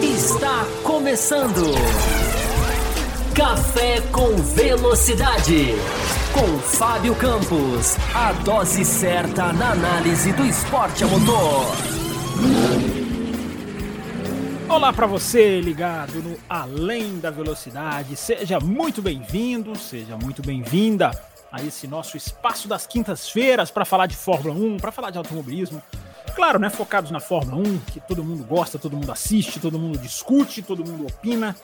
Está começando. Café com Velocidade. Com Fábio Campos. A dose certa na análise do esporte a motor. Olá para você ligado no Além da Velocidade. Seja muito bem-vindo, seja muito bem-vinda a esse nosso espaço das quintas-feiras para falar de Fórmula 1, para falar de automobilismo. Claro, né, focados na Fórmula 1, que todo mundo gosta, todo mundo assiste, todo mundo discute, todo mundo opina.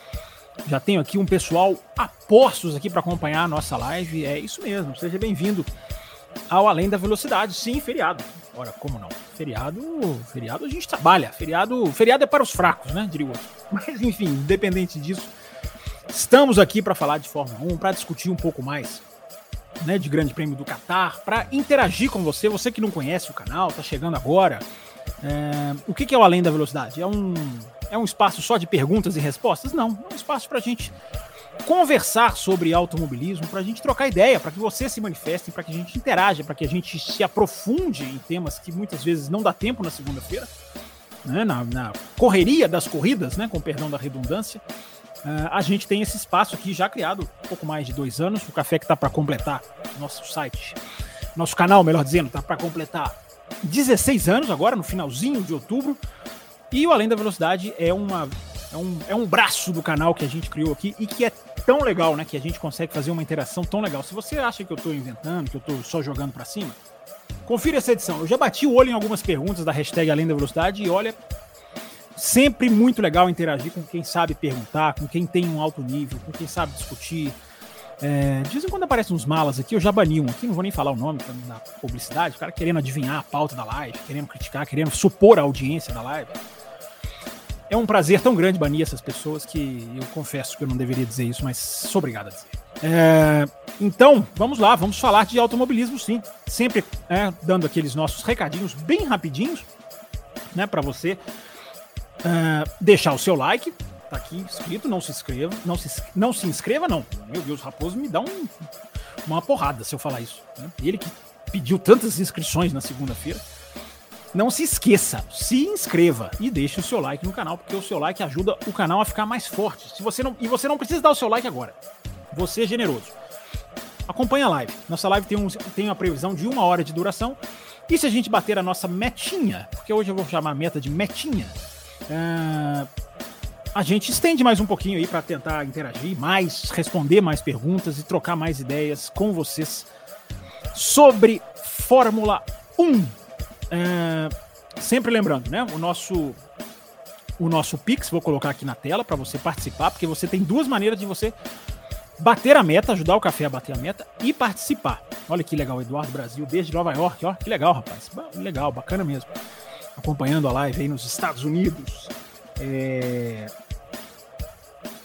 Já tenho aqui um pessoal a postos aqui para acompanhar a nossa live. É isso mesmo, seja bem-vindo ao Além da Velocidade. Sim, feriado. Ora, como não? Feriado, feriado a gente trabalha. Feriado, feriado é para os fracos, né, diria outro. Mas enfim, independente disso, estamos aqui para falar de Fórmula 1, para discutir um pouco mais né, de Grande Prêmio do Catar, para interagir com você, você que não conhece o canal, está chegando agora. É, o que, que é o Além da Velocidade? É um, é um espaço só de perguntas e respostas? Não, é um espaço para a gente conversar sobre automobilismo, para a gente trocar ideia, para que você se manifeste, para que a gente interaja, para que a gente se aprofunde em temas que muitas vezes não dá tempo na segunda-feira, né, na, na, correria das corridas, né, com perdão da redundância. Uh, a gente tem esse espaço aqui já criado há pouco mais de dois anos. O café que está para completar nosso site, nosso canal, melhor dizendo, está para completar 16 anos agora, no finalzinho de outubro. E o Além da Velocidade é, uma, é, um, é um braço do canal que a gente criou aqui e que é tão legal, né? Que a gente consegue fazer uma interação tão legal. Se você acha que eu estou inventando, que eu estou só jogando para cima, confira essa edição. Eu já bati o olho em algumas perguntas da hashtag Além da Velocidade e olha, Sempre muito legal interagir com quem sabe perguntar, com quem tem um alto nível, com quem sabe discutir. É, de vez em quando aparecem uns malas aqui, eu já bani um aqui, não vou nem falar o nome pra dar publicidade, o cara querendo adivinhar a pauta da live, querendo criticar, querendo supor a audiência da live. É um prazer tão grande banir essas pessoas que eu confesso que eu não deveria dizer isso, mas sou obrigado a dizer. É, então, vamos lá, vamos falar de automobilismo sim. Sempre é, dando aqueles nossos recadinhos bem rapidinhos, né, para você Uh, deixar o seu like, tá aqui escrito, não se inscreva, não se, não se inscreva não. Meu Deus, Raposo me dá um, uma porrada se eu falar isso. Né? Ele que pediu tantas inscrições na segunda-feira. Não se esqueça, se inscreva e deixe o seu like no canal, porque o seu like ajuda o canal a ficar mais forte. Se você não, e você não precisa dar o seu like agora. Você é generoso. Acompanhe a live. Nossa live tem, um, tem uma previsão de uma hora de duração. E se a gente bater a nossa metinha, porque hoje eu vou chamar a meta de metinha, Uh, a gente estende mais um pouquinho aí para tentar interagir mais, responder mais perguntas e trocar mais ideias com vocês sobre Fórmula 1. Uh, sempre lembrando, né? O nosso o nosso Pix, vou colocar aqui na tela para você participar, porque você tem duas maneiras de você bater a meta, ajudar o café a bater a meta e participar. Olha que legal, Eduardo Brasil, desde Nova York, ó, que legal, rapaz. Legal, bacana mesmo acompanhando a live aí nos Estados Unidos. É...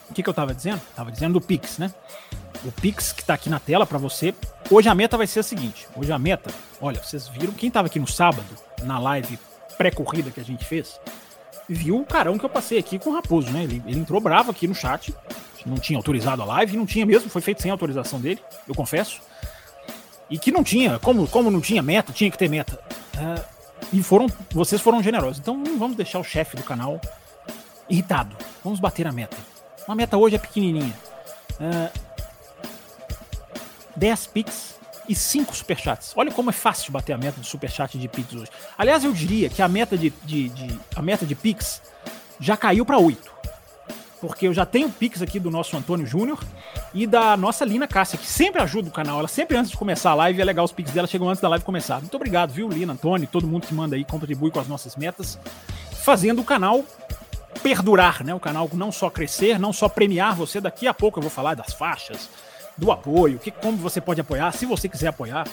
O que, que eu tava dizendo? Tava dizendo do Pix, né? O Pix que tá aqui na tela para você. Hoje a meta vai ser a seguinte. Hoje a meta, olha, vocês viram quem tava aqui no sábado, na live pré-corrida que a gente fez, viu o carão que eu passei aqui com o Raposo, né? Ele, ele entrou bravo aqui no chat, não tinha autorizado a live, não tinha mesmo, foi feito sem autorização dele, eu confesso. E que não tinha, como, como não tinha meta, tinha que ter meta. Uh, e foram, vocês foram generosos. Então não vamos deixar o chefe do canal irritado. Vamos bater a meta. Uma meta hoje é pequenininha. Uh, 10 Pix e 5 Superchats. Olha como é fácil bater a meta de Superchat de Pix hoje. Aliás, eu diria que a meta de, de, de a meta de Pix já caiu para 8 porque eu já tenho Pix aqui do nosso Antônio Júnior e da nossa Lina Cássia, que sempre ajuda o canal. Ela sempre antes de começar a live, é legal, os Pix dela chegam antes da live começar. Muito obrigado, viu, Lina, Antônio, todo mundo que manda aí, contribui com as nossas metas, fazendo o canal perdurar, né? O canal não só crescer, não só premiar você. Daqui a pouco eu vou falar das faixas, do apoio, que, como você pode apoiar, se você quiser apoiar.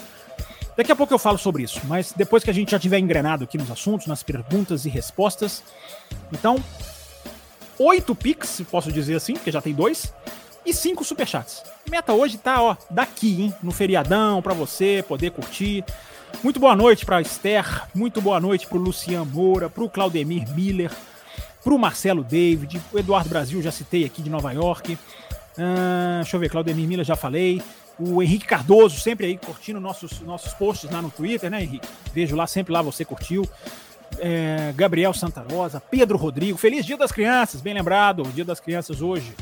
Daqui a pouco eu falo sobre isso, mas depois que a gente já tiver engrenado aqui nos assuntos, nas perguntas e respostas. Então, oito Pix, posso dizer assim, porque já tem dois, e cinco Superchats. Meta hoje tá, ó, daqui, hein? No feriadão, para você poder curtir. Muito boa noite para Esther, muito boa noite para o Lucian Moura, para o Claudemir Miller, para o Marcelo David, o Eduardo Brasil, já citei aqui de Nova York. Uh, deixa eu ver, Claudemir Miller já falei. O Henrique Cardoso, sempre aí curtindo nossos, nossos posts lá no Twitter, né, Henrique? Vejo lá, sempre lá você curtiu. É, Gabriel Santa Rosa, Pedro Rodrigo, feliz Dia das Crianças, bem lembrado, Dia das Crianças hoje.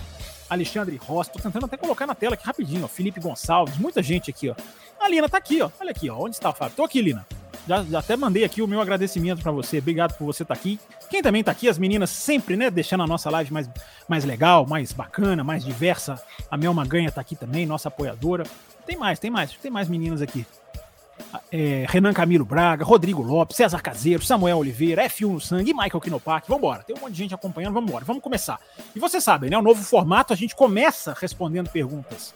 Alexandre Rossi, tô tentando até colocar na tela aqui rapidinho, ó. Felipe Gonçalves, muita gente aqui, ó. A Lina tá aqui, ó. Olha aqui, ó. Onde está o Fábio? Tô aqui, Lina. Já, já até mandei aqui o meu agradecimento para você. Obrigado por você estar tá aqui. Quem também tá aqui, as meninas sempre, né, deixando a nossa live mais, mais legal, mais bacana, mais diversa. A Mel Maganha tá aqui também, nossa apoiadora. Tem mais, tem mais, tem mais meninas aqui. É, Renan Camilo Braga, Rodrigo Lopes, César Caseiro, Samuel Oliveira, F1 no sangue e Michael Kinopak. Vambora, tem um monte de gente acompanhando, vamos embora, vamos começar. E você sabe, né? O novo formato, a gente começa respondendo perguntas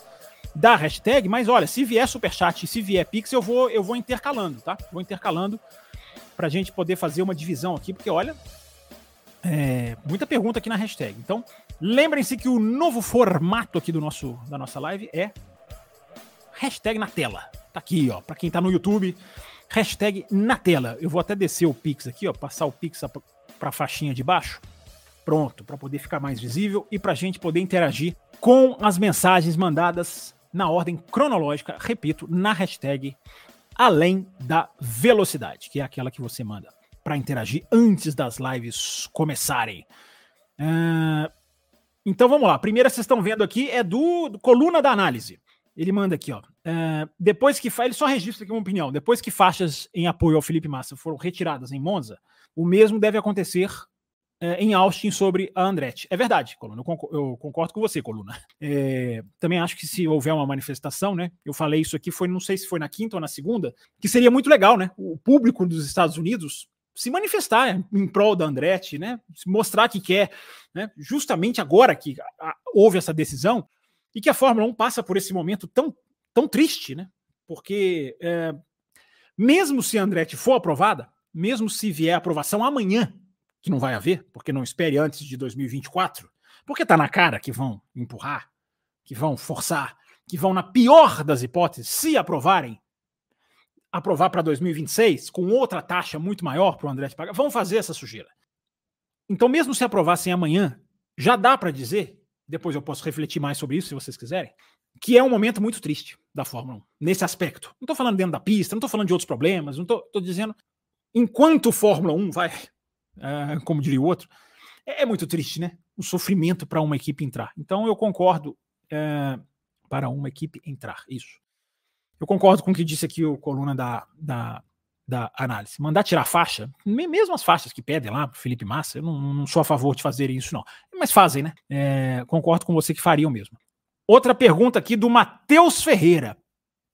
da hashtag, mas olha, se vier superchat e se vier Pix, eu vou, eu vou intercalando, tá? Vou intercalando pra gente poder fazer uma divisão aqui, porque olha, é, muita pergunta aqui na hashtag. Então, lembrem-se que o novo formato aqui do nosso, da nossa live é hashtag na tela. Tá aqui, ó, pra quem tá no YouTube, hashtag na tela. Eu vou até descer o Pix aqui, ó, passar o Pix pra faixinha de baixo. Pronto, para poder ficar mais visível e pra gente poder interagir com as mensagens mandadas na ordem cronológica, repito, na hashtag além da velocidade, que é aquela que você manda para interagir antes das lives começarem. Uh, então vamos lá. A primeira vocês estão vendo aqui é do, do Coluna da Análise. Ele manda aqui, ó. Uh, depois que ele só registra aqui uma opinião. Depois que faixas em apoio ao Felipe Massa foram retiradas em Monza, o mesmo deve acontecer é, em Austin sobre a Andretti. É verdade, Coluna, eu concordo com você, Coluna. É, também acho que se houver uma manifestação, né? Eu falei isso aqui, foi, não sei se foi na quinta ou na segunda, que seria muito legal, né? O público dos Estados Unidos se manifestar em prol da Andretti, né? Mostrar que quer, né? Justamente agora que houve essa decisão e que a Fórmula 1 passa por esse momento tão, tão triste, né? Porque é, mesmo se a Andretti for aprovada, mesmo se vier aprovação amanhã que não vai haver, porque não espere antes de 2024, porque está na cara que vão empurrar, que vão forçar, que vão, na pior das hipóteses, se aprovarem, aprovar para 2026, com outra taxa muito maior para o André pagar, vão fazer essa sujeira. Então, mesmo se aprovassem amanhã, já dá para dizer, depois eu posso refletir mais sobre isso se vocês quiserem, que é um momento muito triste da Fórmula 1, nesse aspecto. Não estou falando dentro da pista, não estou falando de outros problemas, não estou dizendo. Enquanto Fórmula 1 vai uh, como diria o outro, é, é, muito triste, né? O sofrimento para uma equipe entrar. Então eu concordo uh, para uma equipe entrar, isso. Eu concordo com o que disse aqui o coluna da, da, da análise. Mandar tirar faixa, mesmo as faixas que pedem lá pro Felipe Massa, eu não, não sou a favor de fazer isso, não. Mas fazem, né? É, concordo com você que fariam mesmo. Outra pergunta aqui do Matheus Ferreira.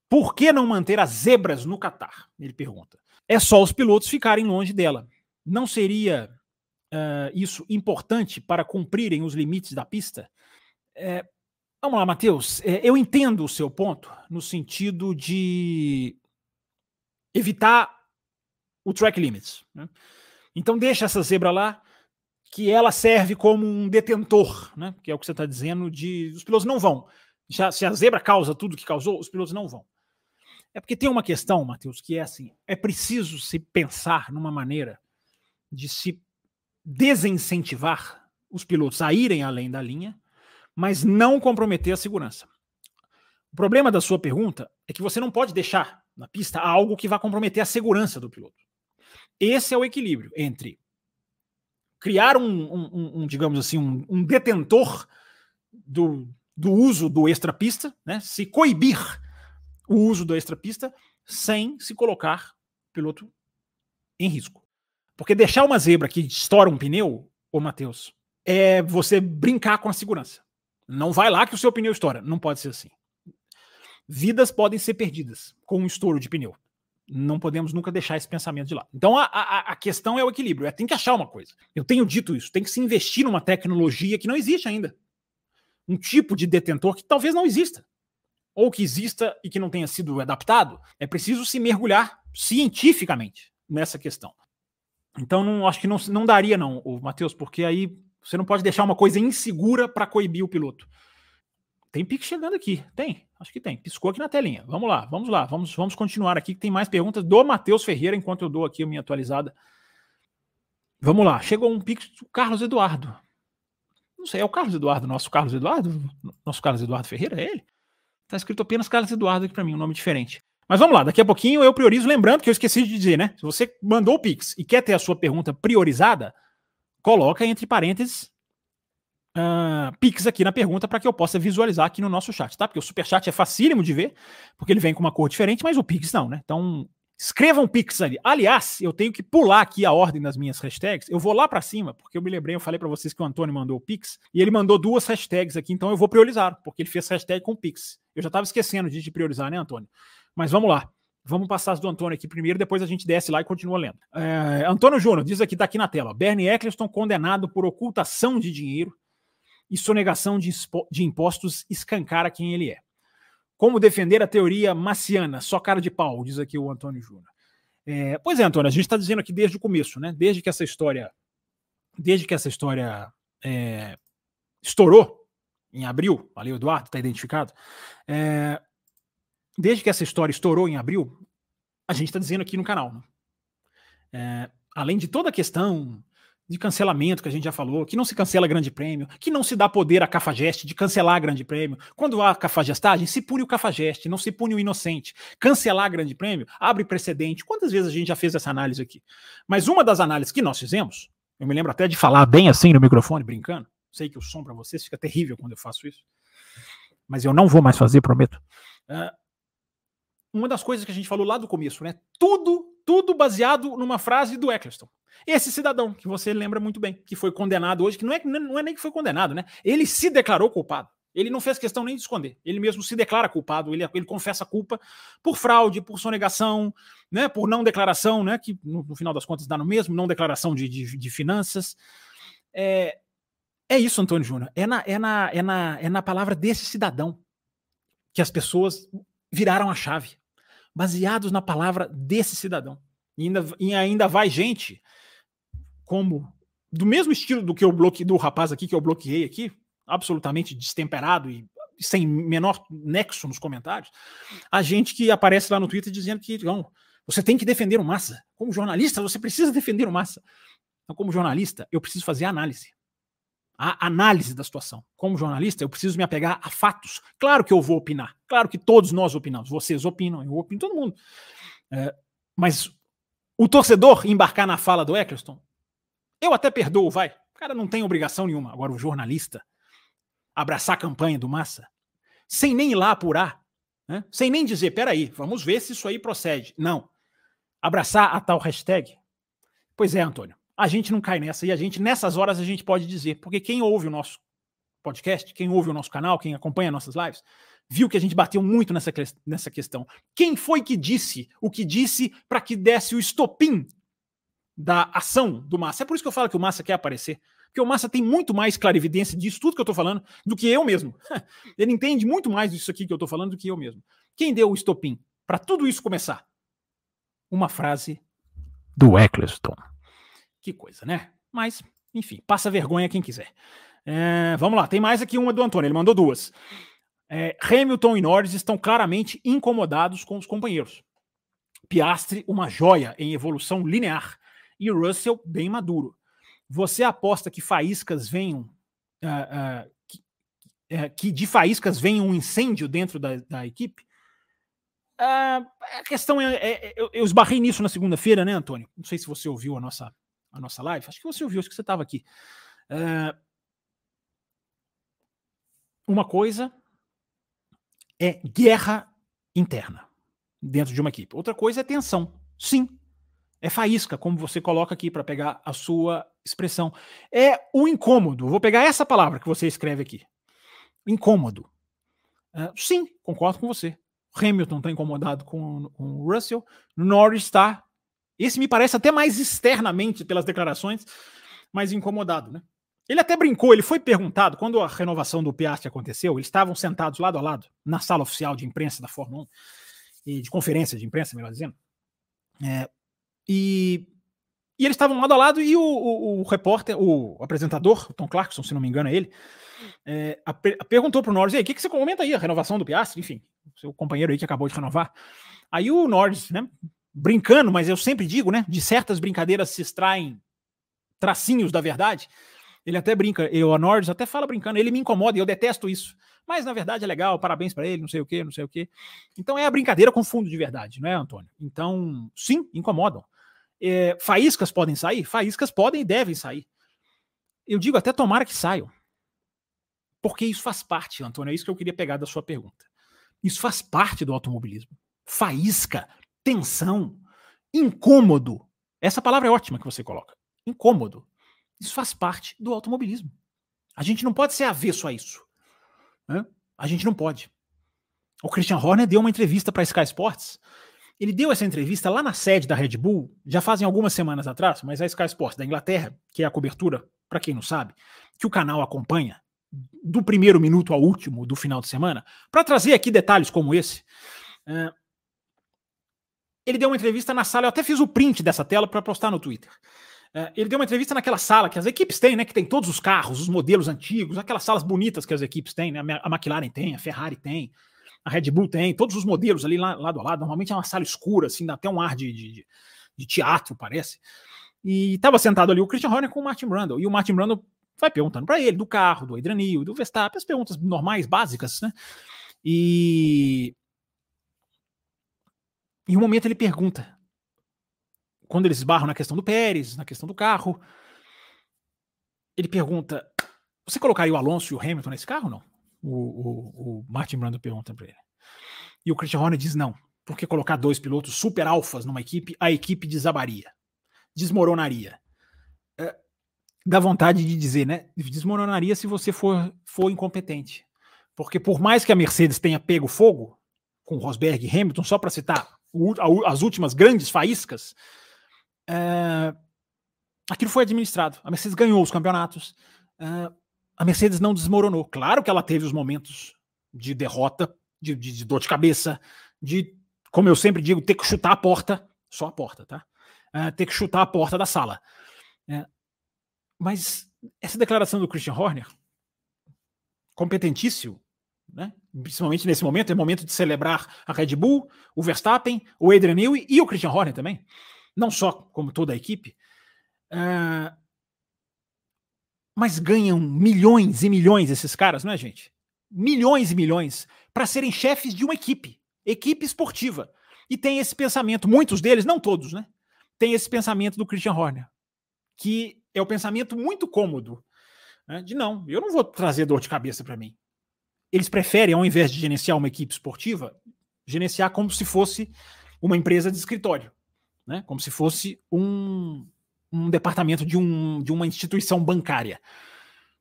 Por que não manter as zebras no Catar? Ele pergunta. É só os pilotos ficarem longe dela não seria uh, isso importante para cumprirem os limites da pista? É, vamos lá, Matheus. É, eu entendo o seu ponto no sentido de evitar o track limits. Né? Então deixa essa zebra lá, que ela serve como um detentor, né? que é o que você está dizendo, de os pilotos não vão. Já, se a zebra causa tudo que causou, os pilotos não vão. É porque tem uma questão, Matheus, que é assim: é preciso se pensar numa maneira de se desincentivar os pilotos a irem além da linha, mas não comprometer a segurança. O problema da sua pergunta é que você não pode deixar na pista algo que vá comprometer a segurança do piloto. Esse é o equilíbrio entre criar um, um, um digamos assim, um, um, detentor do, do uso do extra-pista, né? se coibir o uso do extra-pista sem se colocar o piloto em risco. Porque deixar uma zebra que estoura um pneu, ô Matheus, é você brincar com a segurança. Não vai lá que o seu pneu estoura. Não pode ser assim. Vidas podem ser perdidas com um estouro de pneu. Não podemos nunca deixar esse pensamento de lado. Então a, a, a questão é o equilíbrio. É, tem que achar uma coisa. Eu tenho dito isso. Tem que se investir numa tecnologia que não existe ainda. Um tipo de detentor que talvez não exista. Ou que exista e que não tenha sido adaptado. É preciso se mergulhar cientificamente nessa questão. Então, não, acho que não, não daria, não, Matheus, porque aí você não pode deixar uma coisa insegura para coibir o piloto. Tem pique chegando aqui. Tem, acho que tem. Piscou aqui na telinha. Vamos lá, vamos lá, vamos, vamos continuar aqui, que tem mais perguntas do Matheus Ferreira, enquanto eu dou aqui a minha atualizada. Vamos lá, chegou um pique do Carlos Eduardo. Não sei, é o Carlos Eduardo, nosso Carlos Eduardo? Nosso Carlos Eduardo Ferreira, é ele? Tá escrito apenas Carlos Eduardo aqui para mim, um nome diferente. Mas vamos lá, daqui a pouquinho eu priorizo, lembrando que eu esqueci de dizer, né? Se você mandou o Pix e quer ter a sua pergunta priorizada, coloca entre parênteses uh, Pix aqui na pergunta para que eu possa visualizar aqui no nosso chat, tá? Porque o Superchat é facílimo de ver, porque ele vem com uma cor diferente, mas o Pix não, né? Então, escrevam Pix ali. Aliás, eu tenho que pular aqui a ordem das minhas hashtags. Eu vou lá para cima, porque eu me lembrei, eu falei para vocês que o Antônio mandou o Pix, e ele mandou duas hashtags aqui, então eu vou priorizar, porque ele fez hashtag com Pix. Eu já estava esquecendo de priorizar, né, Antônio? Mas vamos lá. Vamos passar as do Antônio aqui primeiro, depois a gente desce lá e continua lendo. É, Antônio Júnior diz aqui, tá aqui na tela. Bernie Eccleston condenado por ocultação de dinheiro e sonegação de, de impostos escancara quem ele é. Como defender a teoria maciana? Só cara de pau, diz aqui o Antônio Júnior. É, pois é, Antônio, a gente está dizendo aqui desde o começo, né? Desde que essa história, desde que essa história é, estourou em abril, o Eduardo está identificado. É, desde que essa história estourou em abril, a gente está dizendo aqui no canal. Né? É, além de toda a questão de cancelamento que a gente já falou, que não se cancela grande prêmio, que não se dá poder à cafajeste de cancelar grande prêmio. Quando há cafajestagem, se pune o cafajeste, não se pune o inocente. Cancelar grande prêmio abre precedente. Quantas vezes a gente já fez essa análise aqui? Mas uma das análises que nós fizemos, eu me lembro até de falar bem assim no microfone, brincando. Sei que o som para vocês fica terrível quando eu faço isso. Mas eu não vou mais fazer, prometo. Uh, uma das coisas que a gente falou lá do começo, né? Tudo, tudo baseado numa frase do Eccleston. Esse cidadão, que você lembra muito bem, que foi condenado hoje, que não é, não é nem que foi condenado, né? Ele se declarou culpado. Ele não fez questão nem de esconder. Ele mesmo se declara culpado, ele, ele confessa culpa por fraude, por sonegação, né, por não declaração, né, que no, no final das contas dá no mesmo, não declaração de, de, de finanças. É, é isso, Antônio Júnior. É na, é, na, é, na, é na palavra desse cidadão que as pessoas viraram a chave baseados na palavra desse cidadão. E ainda, e ainda vai gente como do mesmo estilo do que bloqueei do rapaz aqui que eu bloqueei aqui, absolutamente destemperado e sem menor nexo nos comentários, a gente que aparece lá no Twitter dizendo que não, você tem que defender o massa. Como jornalista, você precisa defender o massa. Então, como jornalista, eu preciso fazer análise a análise da situação. Como jornalista, eu preciso me apegar a fatos. Claro que eu vou opinar. Claro que todos nós opinamos. Vocês opinam, eu opino, todo mundo. É, mas o torcedor embarcar na fala do Eccleston, eu até perdoo, vai. O cara não tem obrigação nenhuma. Agora, o jornalista abraçar a campanha do Massa, sem nem ir lá apurar, né? sem nem dizer, peraí, vamos ver se isso aí procede. Não. Abraçar a tal hashtag. Pois é, Antônio a gente não cai nessa. E a gente, nessas horas, a gente pode dizer, porque quem ouve o nosso podcast, quem ouve o nosso canal, quem acompanha nossas lives, viu que a gente bateu muito nessa, nessa questão. Quem foi que disse o que disse para que desse o estopim da ação do Massa? É por isso que eu falo que o Massa quer aparecer. Porque o Massa tem muito mais clarividência disso tudo que eu estou falando do que eu mesmo. Ele entende muito mais disso aqui que eu estou falando do que eu mesmo. Quem deu o estopim para tudo isso começar? Uma frase do Eccleston. Que coisa, né? Mas, enfim, passa vergonha quem quiser. É, vamos lá, tem mais aqui uma do Antônio, ele mandou duas. É, Hamilton e Norris estão claramente incomodados com os companheiros. Piastre, uma joia em evolução linear. E Russell, bem maduro. Você aposta que faíscas venham. Uh, uh, que, uh, que, de faíscas venha um incêndio dentro da, da equipe? a questão é, é, é eu, eu esbarrei nisso na segunda-feira, né, Antônio? Não sei se você ouviu a nossa a nossa live, acho que você ouviu, acho que você estava aqui. Uh, uma coisa é guerra interna dentro de uma equipe. Outra coisa é tensão. Sim. É faísca, como você coloca aqui para pegar a sua expressão. É o incômodo. Vou pegar essa palavra que você escreve aqui. Incômodo. Uh, sim, concordo com você. Hamilton está incomodado com, com o Russell. Norris está esse me parece até mais externamente, pelas declarações, mais incomodado, né? Ele até brincou, ele foi perguntado, quando a renovação do Piastri aconteceu, eles estavam sentados lado a lado, na sala oficial de imprensa da Fórmula 1, e de conferência de imprensa, melhor dizendo. É, e, e eles estavam lado a lado, e o, o, o, repórter, o apresentador, o Tom Clarkson, se não me engano é ele, é, a, a perguntou para o Norris, o que, que você comenta aí, a renovação do Piastri, enfim, seu companheiro aí que acabou de renovar. Aí o Norris, né, brincando, mas eu sempre digo, né? De certas brincadeiras se extraem tracinhos da verdade. Ele até brinca, eu, a Norris até fala brincando, ele me incomoda e eu detesto isso. Mas na verdade é legal, parabéns para ele, não sei o que, não sei o que. Então é a brincadeira com fundo de verdade, não é, Antônio? Então, sim, incomodam. É, faíscas podem sair? Faíscas podem e devem sair. Eu digo até tomara que saiam. Porque isso faz parte, Antônio, é isso que eu queria pegar da sua pergunta. Isso faz parte do automobilismo. Faísca, tensão, incômodo. Essa palavra é ótima que você coloca. Incômodo. Isso faz parte do automobilismo. A gente não pode ser avesso a isso. Né? A gente não pode. O Christian Horner deu uma entrevista para Sky Sports. Ele deu essa entrevista lá na sede da Red Bull, já fazem algumas semanas atrás, mas a Sky Sports da Inglaterra, que é a cobertura, para quem não sabe, que o canal acompanha, do primeiro minuto ao último do final de semana, para trazer aqui detalhes como esse. Uh, ele deu uma entrevista na sala, eu até fiz o print dessa tela para postar no Twitter. Uh, ele deu uma entrevista naquela sala que as equipes têm, né? Que tem todos os carros, os modelos antigos, aquelas salas bonitas que as equipes têm, né? A McLaren tem, a Ferrari tem, a Red Bull tem, todos os modelos ali lá, lado a lado. Normalmente é uma sala escura, assim, dá até um ar de, de, de teatro, parece. E estava sentado ali o Christian Horner com o Martin Brundle. E o Martin Brundle vai perguntando para ele do carro, do Adrian Newey, do Verstappen, as perguntas normais, básicas, né? E em um momento ele pergunta, quando eles esbarram na questão do Pérez, na questão do carro, ele pergunta: você colocaria o Alonso e o Hamilton nesse carro ou não? O, o, o Martin Brando pergunta para ele. E o Christian Horner diz não, porque colocar dois pilotos super alfas numa equipe, a equipe desabaria, desmoronaria dá vontade de dizer, né? Desmoronaria se você for, for incompetente. Porque por mais que a Mercedes tenha pego fogo com Rosberg e Hamilton, só para citar as últimas grandes faíscas, é, aquilo foi administrado. A Mercedes ganhou os campeonatos. É, a Mercedes não desmoronou. Claro que ela teve os momentos de derrota, de, de, de, dor de cabeça, de, como eu sempre digo, ter que chutar a porta, só a porta, tá? É, ter que chutar a porta da sala. É, mas essa declaração do Christian Horner, competentíssimo, né? principalmente nesse momento, é momento de celebrar a Red Bull, o Verstappen, o Adrian Newey e o Christian Horner também, não só como toda a equipe, uh, mas ganham milhões e milhões esses caras, não é, gente? Milhões e milhões para serem chefes de uma equipe, equipe esportiva. E tem esse pensamento, muitos deles, não todos, né? Tem esse pensamento do Christian Horner, que é o pensamento muito cômodo né, de não, eu não vou trazer dor de cabeça para mim. Eles preferem, ao invés de gerenciar uma equipe esportiva, gerenciar como se fosse uma empresa de escritório, né, como se fosse um, um departamento de, um, de uma instituição bancária.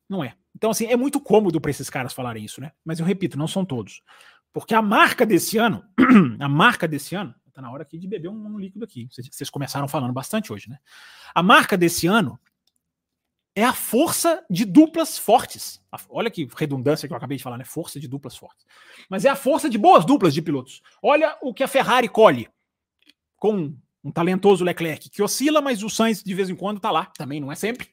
Não é. Então, assim, é muito cômodo para esses caras falarem isso, né? Mas eu repito, não são todos. Porque a marca desse ano, a marca desse ano, tá na hora aqui de beber um, um líquido aqui. Vocês começaram falando bastante hoje, né? A marca desse ano é a força de duplas fortes. Olha que redundância que eu acabei de falar, né? Força de duplas fortes. Mas é a força de boas duplas de pilotos. Olha o que a Ferrari colhe com um talentoso Leclerc, que oscila, mas o Sainz de vez em quando tá lá. Também não é sempre.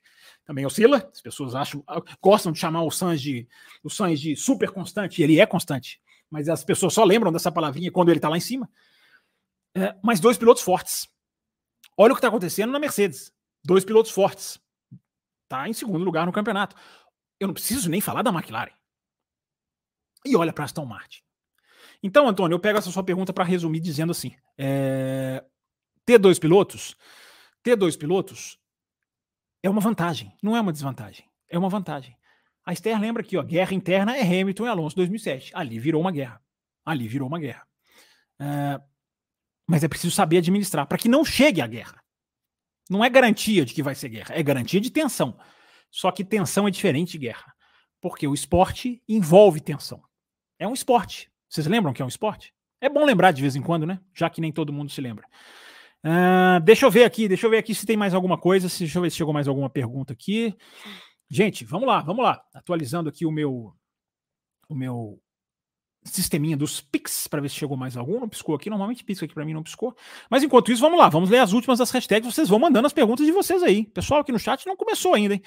Também oscila. As pessoas acham, gostam de chamar o Sainz de, o Sainz de super constante, e ele é constante. Mas as pessoas só lembram dessa palavrinha quando ele tá lá em cima. É, mas dois pilotos fortes. Olha o que está acontecendo na Mercedes. Dois pilotos fortes Está em segundo lugar no campeonato. Eu não preciso nem falar da McLaren. E olha para Aston Martin. Então, Antônio, eu pego essa sua pergunta para resumir dizendo assim: é... ter dois pilotos, ter dois pilotos é uma vantagem, não é uma desvantagem. É uma vantagem. A Esther lembra aqui, ó, guerra interna é Hamilton e Alonso 2007. Ali virou uma guerra. Ali virou uma guerra. É... Mas é preciso saber administrar para que não chegue à guerra. Não é garantia de que vai ser guerra, é garantia de tensão. Só que tensão é diferente de guerra. Porque o esporte envolve tensão. É um esporte. Vocês lembram que é um esporte? É bom lembrar de vez em quando, né? Já que nem todo mundo se lembra. Uh, deixa eu ver aqui, deixa eu ver aqui se tem mais alguma coisa. Deixa eu ver se chegou mais alguma pergunta aqui. Gente, vamos lá, vamos lá. Atualizando aqui o meu o meu sisteminha dos Pix para ver se chegou mais algum. Não piscou aqui. Normalmente pisca aqui para mim, não piscou. Mas enquanto isso, vamos lá. Vamos ler as últimas das hashtags. Vocês vão mandando as perguntas de vocês aí. Pessoal aqui no chat não começou ainda, hein?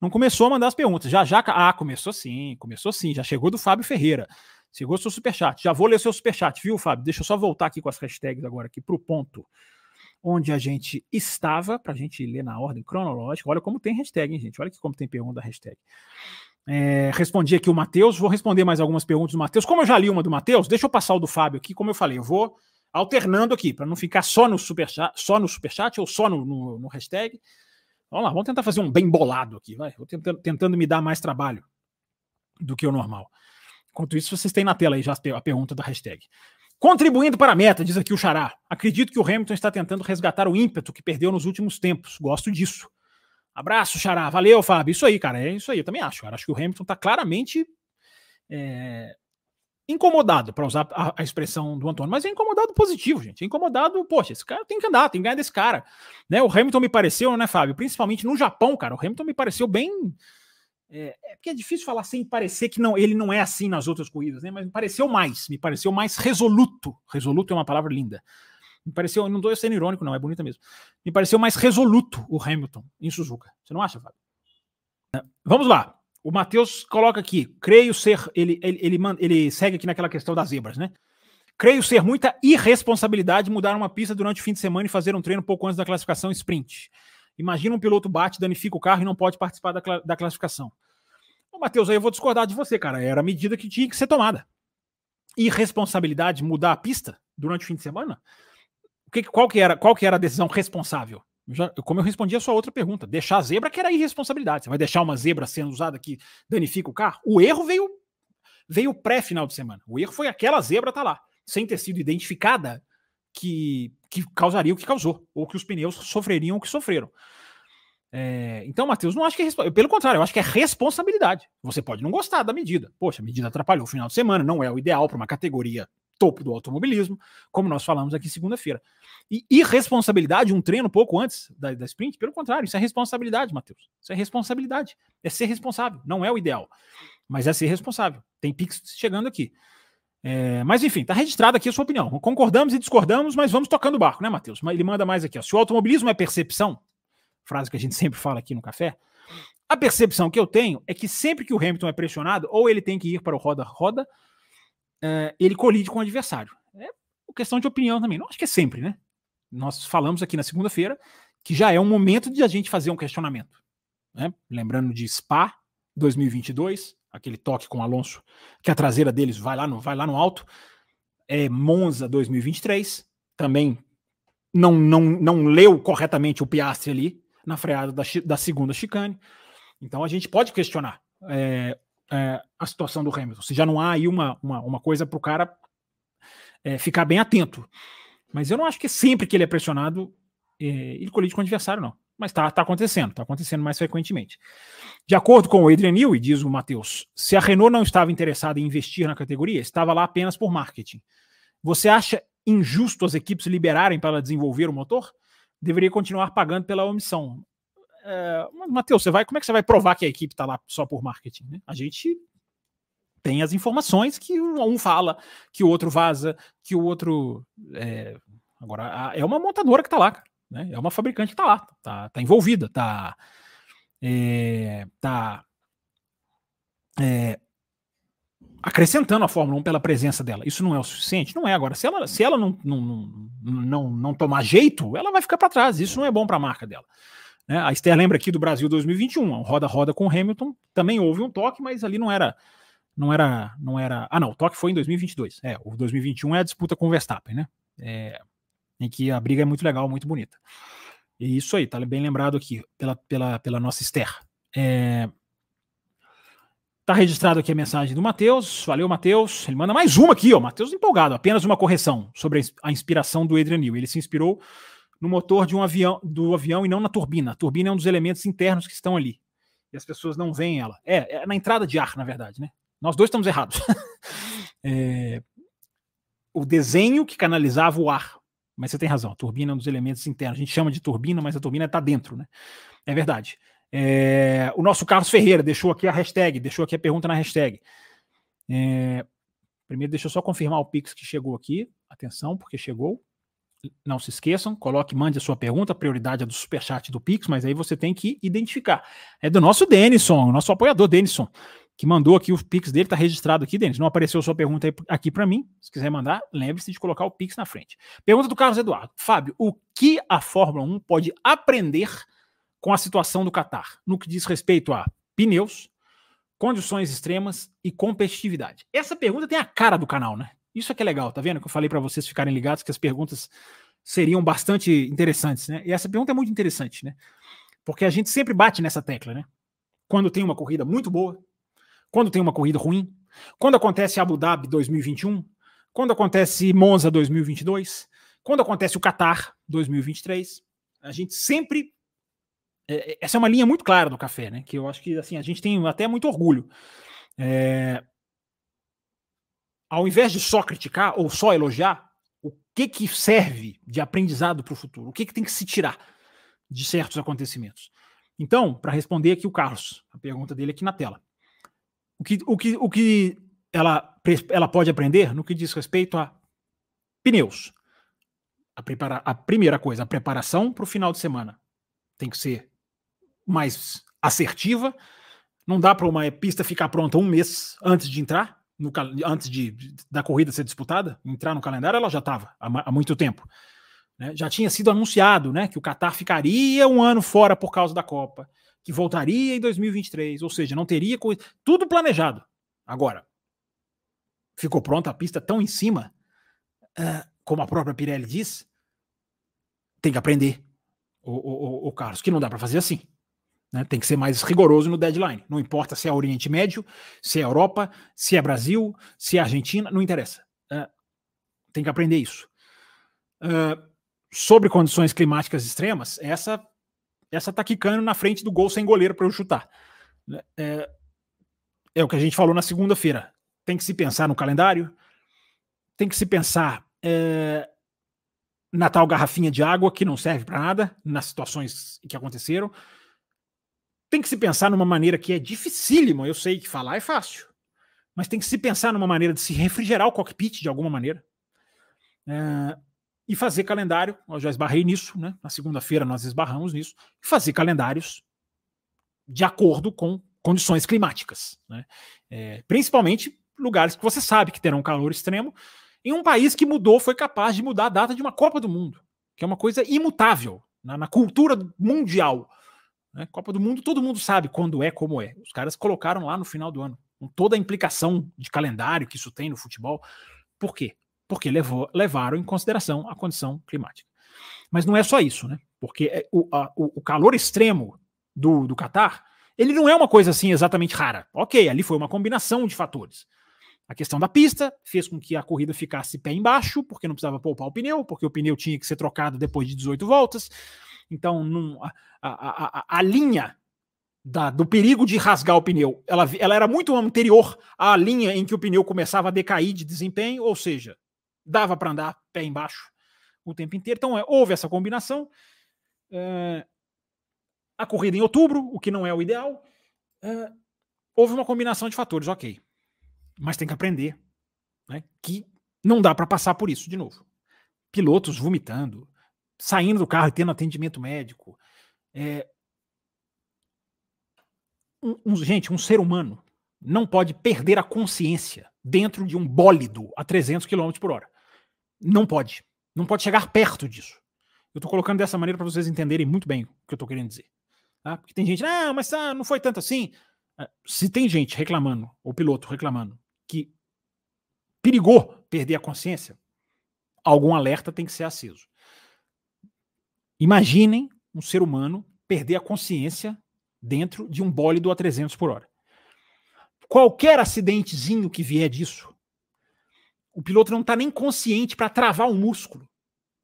Não começou a mandar as perguntas. Já, já. Ah, começou sim. Começou sim. Já chegou do Fábio Ferreira. Chegou seu superchat. Já vou ler seu superchat, viu, Fábio? Deixa eu só voltar aqui com as hashtags agora aqui para o ponto onde a gente estava, para a gente ler na ordem cronológica. Olha como tem hashtag, hein, gente? Olha que como tem pergunta da hashtag. É, respondi aqui o Matheus, vou responder mais algumas perguntas do Matheus. Como eu já li uma do Matheus, deixa eu passar o do Fábio aqui, como eu falei, eu vou alternando aqui, para não ficar só no superchat, só no superchat ou só no, no, no, hashtag. Vamos lá, vamos tentar fazer um bem bolado aqui, vai. Vou tentando, tentando me dar mais trabalho do que o normal. Enquanto isso, vocês têm na tela aí já a pergunta da hashtag. Contribuindo para a meta, diz aqui o Xará. Acredito que o Hamilton está tentando resgatar o ímpeto que perdeu nos últimos tempos. Gosto disso. Abraço, Xará. Valeu, Fábio. Isso aí, cara. É isso aí. Eu também acho. Cara. Acho que o Hamilton está claramente é, incomodado, para usar a, a, expressão do Antônio. Mas é incomodado positivo, gente. É incomodado, poxa, esse cara tem que andar, tem que ganhar desse cara. Né? O Hamilton me pareceu, né, Fábio? Principalmente no Japão, cara. O Hamilton me pareceu bem. É, é porque é difícil falar sem parecer que não, ele não é assim nas outras corridas, né? Mas me pareceu mais, me pareceu mais resoluto. Resoluto é uma palavra linda. Me pareceu, não estou sendo irônico, não, é bonita mesmo. Me pareceu mais resoluto o Hamilton em Suzuka. Você não acha, Fábio? É, vamos lá. O Matheus coloca aqui, creio ser, ele, ele, ele, ele segue aqui naquela questão das zebras, né? Creio ser muita irresponsabilidade mudar uma pista durante o fim de semana e fazer um treino pouco antes da classificação sprint. Imagina um piloto bate, danifica o carro e não pode participar da, da classificação. Ô, Matheus, aí eu vou discordar de você, cara. Era a medida que tinha que ser tomada. Irresponsabilidade mudar a pista durante o fim de semana? Que, qual, que era, qual que era a decisão responsável? Já, como eu respondi a sua outra pergunta, deixar a zebra que era irresponsabilidade. Você vai deixar uma zebra sendo usada que danifica o carro? O erro veio veio pré-final de semana. O erro foi aquela zebra tá lá, sem ter sido identificada que, que causaria o que causou, ou que os pneus sofreriam o que sofreram. É, então, Matheus, não acho que é. Pelo contrário, eu acho que é responsabilidade. Você pode não gostar da medida. Poxa, a medida atrapalhou o final de semana, não é o ideal para uma categoria topo do automobilismo, como nós falamos aqui segunda-feira. E irresponsabilidade, um treino pouco antes da, da sprint, pelo contrário, isso é responsabilidade, Matheus. Isso é responsabilidade. É ser responsável. Não é o ideal, mas é ser responsável. Tem Pix chegando aqui. É, mas enfim, está registrada aqui a sua opinião. Concordamos e discordamos, mas vamos tocando o barco, né, Matheus? Ele manda mais aqui. Ó. Se o automobilismo é percepção, frase que a gente sempre fala aqui no café, a percepção que eu tenho é que sempre que o Hamilton é pressionado, ou ele tem que ir para o roda-roda, é, ele colide com o adversário. É questão de opinião também. Não acho que é sempre, né? Nós falamos aqui na segunda-feira que já é um momento de a gente fazer um questionamento. Né? Lembrando de Spa 2022, aquele toque com Alonso, que a traseira deles vai lá no, vai lá no alto. É Monza 2023, também não, não, não leu corretamente o Piastri ali na freada da, da segunda chicane. Então a gente pode questionar é, é, a situação do Hamilton. Se já não há aí uma, uma, uma coisa para o cara é, ficar bem atento. Mas eu não acho que sempre que ele é pressionado, é, ele colide com o adversário, não. Mas está tá acontecendo, está acontecendo mais frequentemente. De acordo com o Adrian Newey, diz o Matheus, se a Renault não estava interessada em investir na categoria, estava lá apenas por marketing. Você acha injusto as equipes liberarem para desenvolver o motor? Deveria continuar pagando pela omissão. É, Matheus, você vai, como é que você vai provar que a equipe está lá só por marketing? Né? A gente tem as informações que um fala, que o outro vaza, que o outro. É... Agora, é uma montadora que está lá, né? é uma fabricante que está lá, está tá envolvida, está. É, tá é, acrescentando a Fórmula 1 pela presença dela. Isso não é o suficiente? Não é. Agora, se ela, se ela não, não, não, não, não tomar jeito, ela vai ficar para trás. Isso não é bom para a marca dela. Né? A Esther lembra aqui do Brasil 2021, roda-roda com Hamilton, também houve um toque, mas ali não era. Não era, não era. Ah, não, o toque foi em 2022. É, o 2021 é a disputa com o Verstappen, né? É, em que a briga é muito legal, muito bonita. E isso aí, tá bem lembrado aqui pela, pela, pela nossa Esther. É, Tá registrado aqui a mensagem do Matheus. Valeu, Matheus. Ele manda mais uma aqui, ó. Matheus empolgado. Apenas uma correção sobre a inspiração do Adrian Newey. Ele se inspirou no motor de um avião, do avião e não na turbina. A turbina é um dos elementos internos que estão ali. E as pessoas não veem ela. É, é na entrada de ar, na verdade, né? Nós dois estamos errados. é, o desenho que canalizava o ar. Mas você tem razão, a turbina é um dos elementos internos. A gente chama de turbina, mas a turbina está dentro, né? É verdade. É, o nosso Carlos Ferreira deixou aqui a hashtag, deixou aqui a pergunta na hashtag. É, primeiro, deixa eu só confirmar o Pix que chegou aqui. Atenção, porque chegou. Não se esqueçam, coloque, mande a sua pergunta, a prioridade é do superchat do Pix, mas aí você tem que identificar. É do nosso Denison, nosso apoiador Denison, que mandou aqui o Pix dele, está registrado aqui, Denis. Não apareceu sua pergunta aqui para mim. Se quiser mandar, lembre-se de colocar o Pix na frente. Pergunta do Carlos Eduardo. Fábio, o que a Fórmula 1 pode aprender com a situação do Qatar, no que diz respeito a pneus, condições extremas e competitividade. Essa pergunta tem a cara do canal, né? Isso é que é legal, tá vendo? Que eu falei para vocês ficarem ligados que as perguntas seriam bastante interessantes, né? E essa pergunta é muito interessante, né? Porque a gente sempre bate nessa tecla, né? Quando tem uma corrida muito boa, quando tem uma corrida ruim, quando acontece Abu Dhabi 2021, quando acontece Monza 2022, quando acontece o Qatar 2023, a gente sempre é, é, essa é uma linha muito clara do café, né? Que eu acho que assim a gente tem até muito orgulho. É, ao invés de só criticar ou só elogiar, o que que serve de aprendizado para o futuro? O que que tem que se tirar de certos acontecimentos? Então, para responder aqui o Carlos, a pergunta dele aqui na tela. O que, o que, o que ela, ela pode aprender no que diz respeito a pneus? A, a primeira coisa, a preparação para o final de semana tem que ser mais assertiva. Não dá para uma pista ficar pronta um mês antes de entrar, no, antes de, da corrida ser disputada, entrar no calendário, ela já estava há, há, muito tempo. Né? Já tinha sido anunciado né, que o Qatar ficaria um ano fora por causa da Copa, que voltaria em 2023, ou seja, não teria coisa. Tudo planejado. Agora, ficou pronta a pista tão em cima, uh, como a própria Pirelli diz, tem que aprender, o, o, o Carlos, que não dá para fazer assim. Né? Tem que ser mais rigoroso no deadline. Não importa se é Oriente Médio, se é Europa, se é Brasil, se é Argentina, não interessa. É, tem que aprender isso. É, sobre condições climáticas extremas, essa essa tá quicando na frente do gol sem goleiro para eu chutar. É, é, o que a gente falou na segunda-feira. Tem que se pensar no calendário, tem que se pensar é, na tal garrafinha de água que não serve para nada nas situações que aconteceram tem que se pensar numa maneira que é dificílima. Eu sei que falar é fácil, mas tem que se pensar numa maneira de se refrigerar o cockpit de alguma maneira. É, e fazer calendário. Eu já esbarrei nisso, né? Na segunda-feira nós esbarramos nisso. Fazer calendários de acordo com condições climáticas. Né? É, principalmente lugares que você sabe que terão calor extremo. Em um país que mudou, foi capaz de mudar a data de uma Copa do Mundo, que é uma coisa imutável na, na cultura mundial. Né? Copa do Mundo, todo mundo sabe quando é, como é. Os caras colocaram lá no final do ano, com toda a implicação de calendário que isso tem no futebol. Por quê? Porque levou, levaram em consideração a condição climática. Mas não é só isso, né? Porque é, o, a, o calor extremo do, do Catar, ele não é uma coisa assim exatamente rara. Ok, ali foi uma combinação de fatores. A questão da pista fez com que a corrida ficasse pé embaixo, porque não precisava poupar o pneu, porque o pneu tinha que ser trocado depois de 18 voltas. Então, num, a, a, a, a, linha da, do perigo de rasgar o pneu, ela, ela era muito anterior à linha em que o pneu começava a decair de desempenho, ou seja, dava para andar pé embaixo o tempo inteiro. Então, é, houve essa combinação. É, a corrida em outubro, o que não é o ideal. É, houve uma combinação de fatores, ok. Mas tem que aprender né, que não dá para passar por isso de novo. Pilotos vomitando, saindo do carro e tendo atendimento médico. É, um, um, gente, um ser humano não pode perder a consciência dentro de um bólido a 300 km por hora. Não pode. Não pode chegar perto disso. Eu estou colocando dessa maneira para vocês entenderem muito bem o que eu estou querendo dizer. Tá? Porque tem gente, ah, mas ah, não foi tanto assim. Ah, se tem gente reclamando, ou piloto reclamando, que perigou perder a consciência, algum alerta tem que ser aceso. Imaginem um ser humano perder a consciência dentro de um bólido a 300 por hora. Qualquer acidentezinho que vier disso, o piloto não está nem consciente para travar um músculo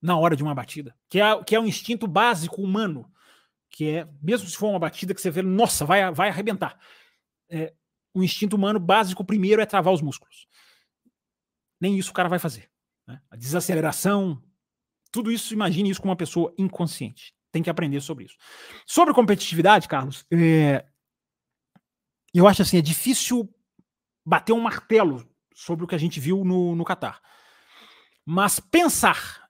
na hora de uma batida, que é, que é um instinto básico humano, que é, mesmo se for uma batida que você vê, nossa, vai, vai arrebentar. É, o instinto humano básico primeiro é travar os músculos. Nem isso o cara vai fazer. Né? A desaceleração, tudo isso, imagine isso com uma pessoa inconsciente. Tem que aprender sobre isso. Sobre competitividade, Carlos, é, eu acho assim, é difícil bater um martelo sobre o que a gente viu no, no Qatar. Mas pensar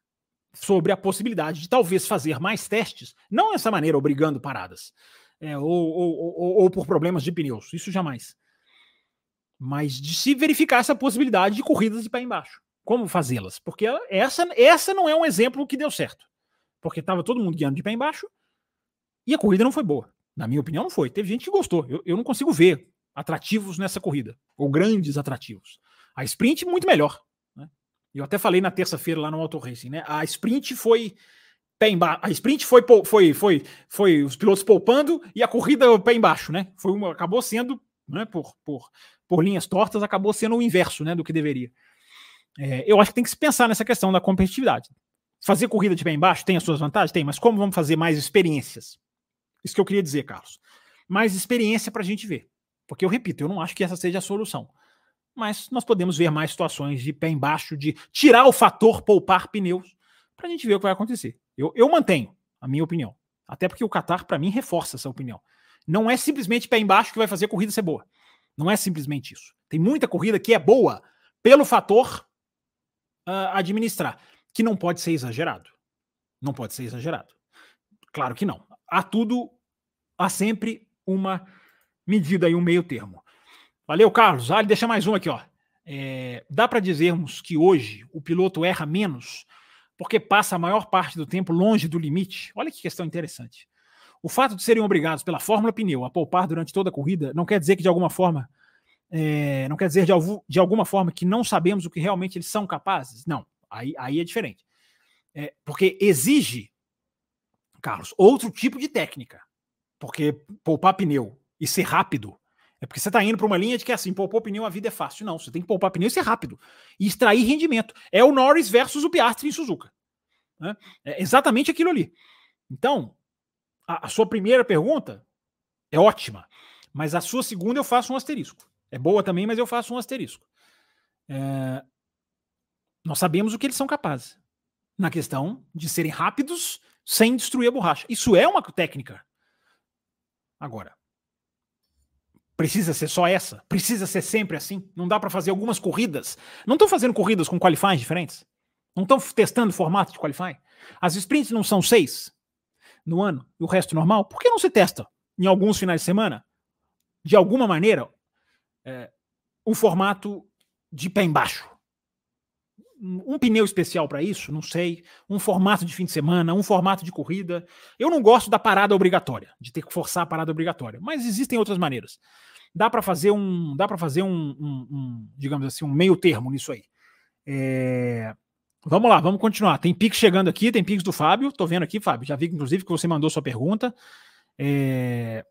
sobre a possibilidade de talvez fazer mais testes, não dessa maneira, obrigando paradas, é, ou, ou, ou, ou, por problemas de pneus, isso jamais. Mas de se verificar essa possibilidade de corridas de pé embaixo como fazê-las, porque essa, essa não é um exemplo que deu certo. Porque estava todo mundo guiando de pé embaixo e a corrida não foi boa. Na minha opinião, não foi. Teve gente que gostou. Eu, eu não consigo ver atrativos nessa corrida, ou grandes atrativos. A sprint, muito melhor. Né? Eu até falei na terça-feira lá no Auto Racing, né? A sprint foi pé embaixo. A sprint foi, foi, foi, foi os pilotos poupando e a corrida pé embaixo, né? Foi uma, acabou sendo, né, por, por, por linhas tortas, acabou sendo o inverso né, do que deveria. É, eu acho que tem que se pensar nessa questão da competitividade. Fazer corrida de pé embaixo tem as suas vantagens? Tem, mas como vamos fazer mais experiências? Isso que eu queria dizer, Carlos. Mais experiência para a gente ver. Porque eu repito, eu não acho que essa seja a solução. Mas nós podemos ver mais situações de pé embaixo, de tirar o fator poupar pneus, para a gente ver o que vai acontecer. Eu, eu mantenho a minha opinião. Até porque o Qatar, para mim, reforça essa opinião. Não é simplesmente pé embaixo que vai fazer a corrida ser boa. Não é simplesmente isso. Tem muita corrida que é boa pelo fator uh, administrar, que não pode ser exagerado. Não pode ser exagerado. Claro que não. Há tudo, há sempre uma medida e um meio termo. Valeu, Carlos. Ah, deixa mais um aqui, ó. É, dá para dizermos que hoje o piloto erra menos porque passa a maior parte do tempo longe do limite? Olha que questão interessante. O fato de serem obrigados pela Fórmula Pneu a poupar durante toda a corrida não quer dizer que de alguma forma é, não quer dizer de, de, alguma forma que não sabemos o que realmente eles são capazes? Não, aí, aí é diferente. É, porque exige, Carlos, outro tipo de técnica. Porque poupar pneu e ser rápido é porque você está indo para uma linha de que assim, poupar pneu, a vida é fácil. Não, você tem que poupar pneu e ser rápido. E extrair rendimento. É o Norris versus o Piastri em Suzuka. Né? É exatamente aquilo ali. Então, a, a sua primeira pergunta é ótima. Mas a sua segunda eu faço um asterisco. É boa também, mas eu faço um asterisco. É... Nós sabemos o que eles são capazes na questão de serem rápidos sem destruir a borracha. Isso é uma técnica. Agora, precisa ser só essa? Precisa ser sempre assim? Não dá para fazer algumas corridas? Não estão fazendo corridas com qualifies diferentes? Não estão testando formato de qualify? As sprints não são seis no ano e o resto normal? Por que não se testa em alguns finais de semana? De alguma maneira, é, o formato de pé embaixo. Um pneu especial para isso? Não sei. Um formato de fim de semana, um formato de corrida. Eu não gosto da parada obrigatória, de ter que forçar a parada obrigatória, mas existem outras maneiras. Dá para fazer um, dá para fazer um, um, um, digamos assim, um meio termo nisso aí. É... Vamos lá, vamos continuar. Tem Pix chegando aqui, tem Pix do Fábio. Tô vendo aqui, Fábio. Já vi, inclusive, que você mandou sua pergunta. É...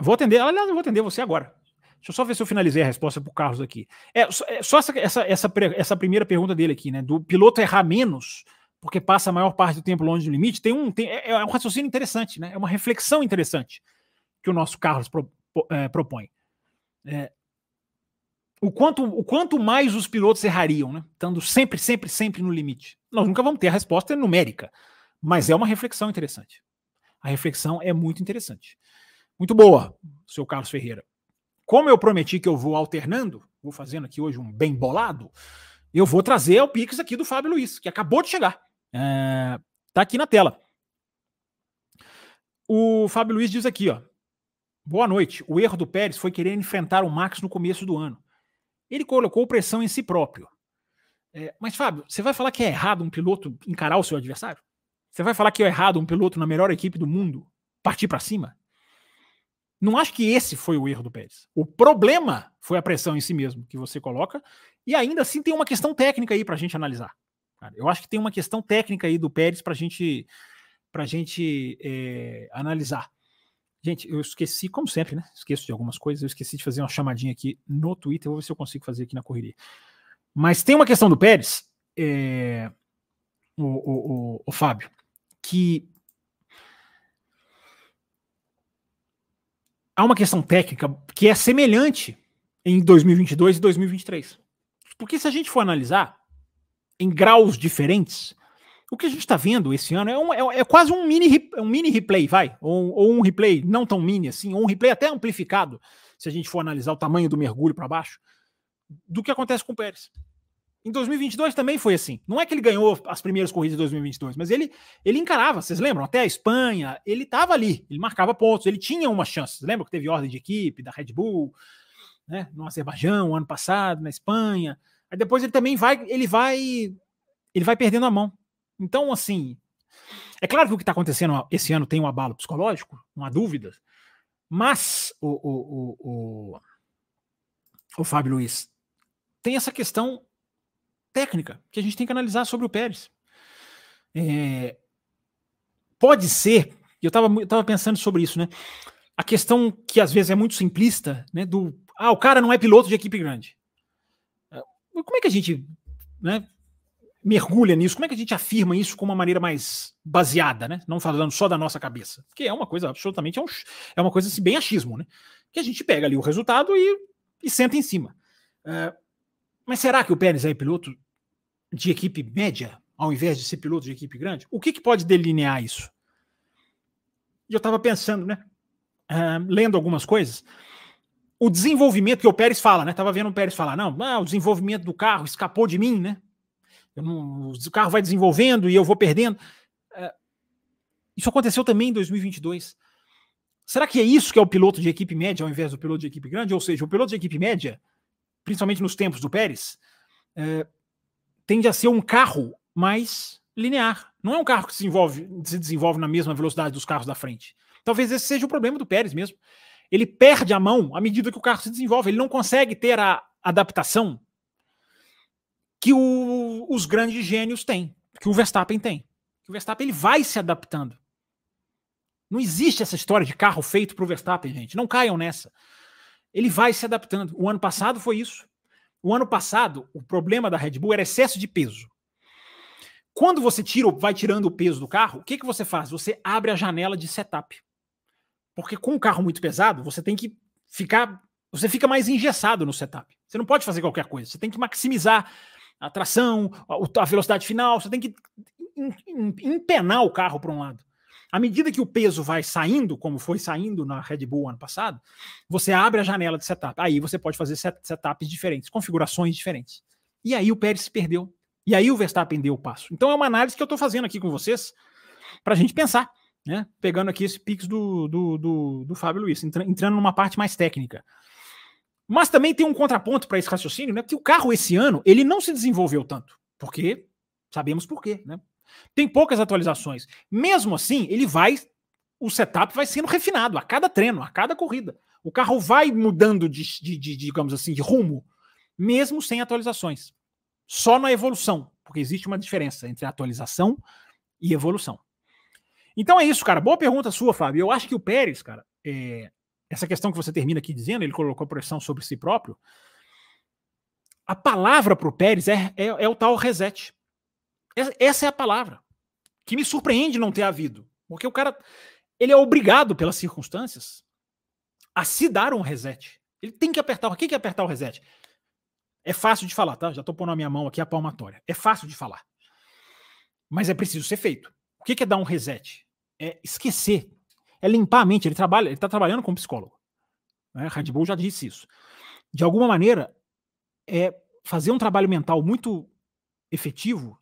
Vou atender. Aliás, eu vou atender você agora. Deixa eu só ver se eu finalizei a resposta para o Carlos aqui. É, é só essa, essa, essa, essa, primeira pergunta dele aqui, né? Do piloto errar menos porque passa a maior parte do tempo longe do limite. Tem um, tem, é, é um raciocínio interessante, né? É uma reflexão interessante que o nosso Carlos pro, é, propõe. É, o, quanto, o quanto mais os pilotos errariam, né? Estando sempre, sempre, sempre no limite. Nós nunca vamos ter a resposta numérica, mas é uma reflexão interessante. A reflexão é muito interessante. Muito boa, seu Carlos Ferreira. Como eu prometi que eu vou alternando, vou fazendo aqui hoje um bem bolado, eu vou trazer o Pix aqui do Fábio Luiz, que acabou de chegar. É, tá aqui na tela. O Fábio Luiz diz aqui, ó. Boa noite. O erro do Pérez foi querer enfrentar o Max no começo do ano. Ele colocou pressão em si próprio. É, mas, Fábio, você vai falar que é errado um piloto encarar o seu adversário? Você vai falar que é errado um piloto na melhor equipe do mundo partir para cima? Não acho que esse foi o erro do Pérez. O problema foi a pressão em si mesmo que você coloca, e ainda assim tem uma questão técnica aí para a gente analisar. Eu acho que tem uma questão técnica aí do Pérez para gente, a gente é, analisar. Gente, eu esqueci, como sempre, né? Esqueço de algumas coisas. Eu esqueci de fazer uma chamadinha aqui no Twitter. vou ver se eu consigo fazer aqui na correria. Mas tem uma questão do Pérez, é, o, o, o, o Fábio, que há uma questão técnica que é semelhante em 2022 e 2023. Porque se a gente for analisar em graus diferentes, o que a gente está vendo esse ano é, um, é, é, quase um mini, um mini replay, vai, ou, ou, um replay não tão mini assim, ou um replay até amplificado, se a gente for analisar o tamanho do mergulho para baixo, do que acontece com o Pérez. Em 2022 também foi assim. Não é que ele ganhou as primeiras corridas de 2022, mas ele, ele encarava, vocês lembram? Até a Espanha, ele estava ali, ele marcava pontos, ele tinha uma chance. Lembra que teve ordem de equipe da Red Bull, né, no Azerbaijão, ano passado, na Espanha. Aí depois ele também vai, ele vai, ele vai perdendo a mão. Então, assim, é claro que o que está acontecendo esse ano tem um abalo psicológico, não há dúvidas, Mas, o, o, o, o, o Fábio Luiz, tem essa questão técnica que a gente tem que analisar sobre o Pérez. É, pode ser, eu estava pensando sobre isso, né? A questão que às vezes é muito simplista, né? Do ah, o cara não é piloto de equipe grande. É, como é que a gente né, mergulha nisso? Como é que a gente afirma isso com uma maneira mais baseada, né? Não falando só da nossa cabeça. Porque é uma coisa absolutamente, é, um, é uma coisa assim, bem achismo, né? Que a gente pega ali o resultado e, e senta em cima. Uh, mas será que o Pérez é piloto de equipe média, ao invés de ser piloto de equipe grande? O que, que pode delinear isso? E eu estava pensando, né? Uh, lendo algumas coisas. O desenvolvimento que o Pérez fala, né? Tava vendo o Pérez falar, não, ah, o desenvolvimento do carro escapou de mim, né? não, o carro vai desenvolvendo e eu vou perdendo. É, isso aconteceu também em 2022. Será que é isso que é o piloto de equipe média ao invés do piloto de equipe grande? Ou seja, o piloto de equipe média, principalmente nos tempos do Pérez, é, tende a ser um carro mais linear. Não é um carro que se desenvolve, se desenvolve na mesma velocidade dos carros da frente. Talvez esse seja o problema do Pérez mesmo. Ele perde a mão à medida que o carro se desenvolve. Ele não consegue ter a adaptação que o, os grandes gênios têm, que o Verstappen tem. O Verstappen ele vai se adaptando. Não existe essa história de carro feito para o Verstappen, gente. Não caiam nessa. Ele vai se adaptando. O ano passado foi isso. O ano passado, o problema da Red Bull era excesso de peso. Quando você tira, vai tirando o peso do carro, o que, que você faz? Você abre a janela de setup. Porque com um carro muito pesado, você tem que ficar. Você fica mais engessado no setup. Você não pode fazer qualquer coisa. Você tem que maximizar a tração, a velocidade final, você tem que empenar o carro para um lado. À medida que o peso vai saindo, como foi saindo na Red Bull ano passado, você abre a janela de setup. Aí você pode fazer setups diferentes, configurações diferentes. E aí o Pérez se perdeu. E aí o Verstappen deu o passo. Então é uma análise que eu estou fazendo aqui com vocês para a gente pensar, né? Pegando aqui esse pix do, do, do, do Fábio Luiz, entrando numa parte mais técnica. Mas também tem um contraponto para esse raciocínio, né? Que o carro esse ano ele não se desenvolveu tanto, porque sabemos por quê, né? Tem poucas atualizações. Mesmo assim, ele vai, o setup vai sendo refinado a cada treino, a cada corrida. O carro vai mudando de, de, de digamos assim, de rumo, mesmo sem atualizações. Só na evolução, porque existe uma diferença entre atualização e evolução. Então é isso, cara. Boa pergunta sua, Fábio. Eu acho que o Pérez, cara, é, essa questão que você termina aqui dizendo, ele colocou pressão sobre si próprio. A palavra para o Pérez é, é, é, o tal reset. Essa é a palavra. Que me surpreende não ter havido. Porque o cara ele é obrigado pelas circunstâncias a se dar um reset. Ele tem que apertar. O que é apertar o reset? É fácil de falar, tá? Já estou pondo na minha mão aqui a palmatória. É fácil de falar. Mas é preciso ser feito. O que é dar um reset? É esquecer é limpar a mente. Ele trabalha, ele está trabalhando como psicólogo. Né? Red Bull já disse isso. De alguma maneira, é fazer um trabalho mental muito efetivo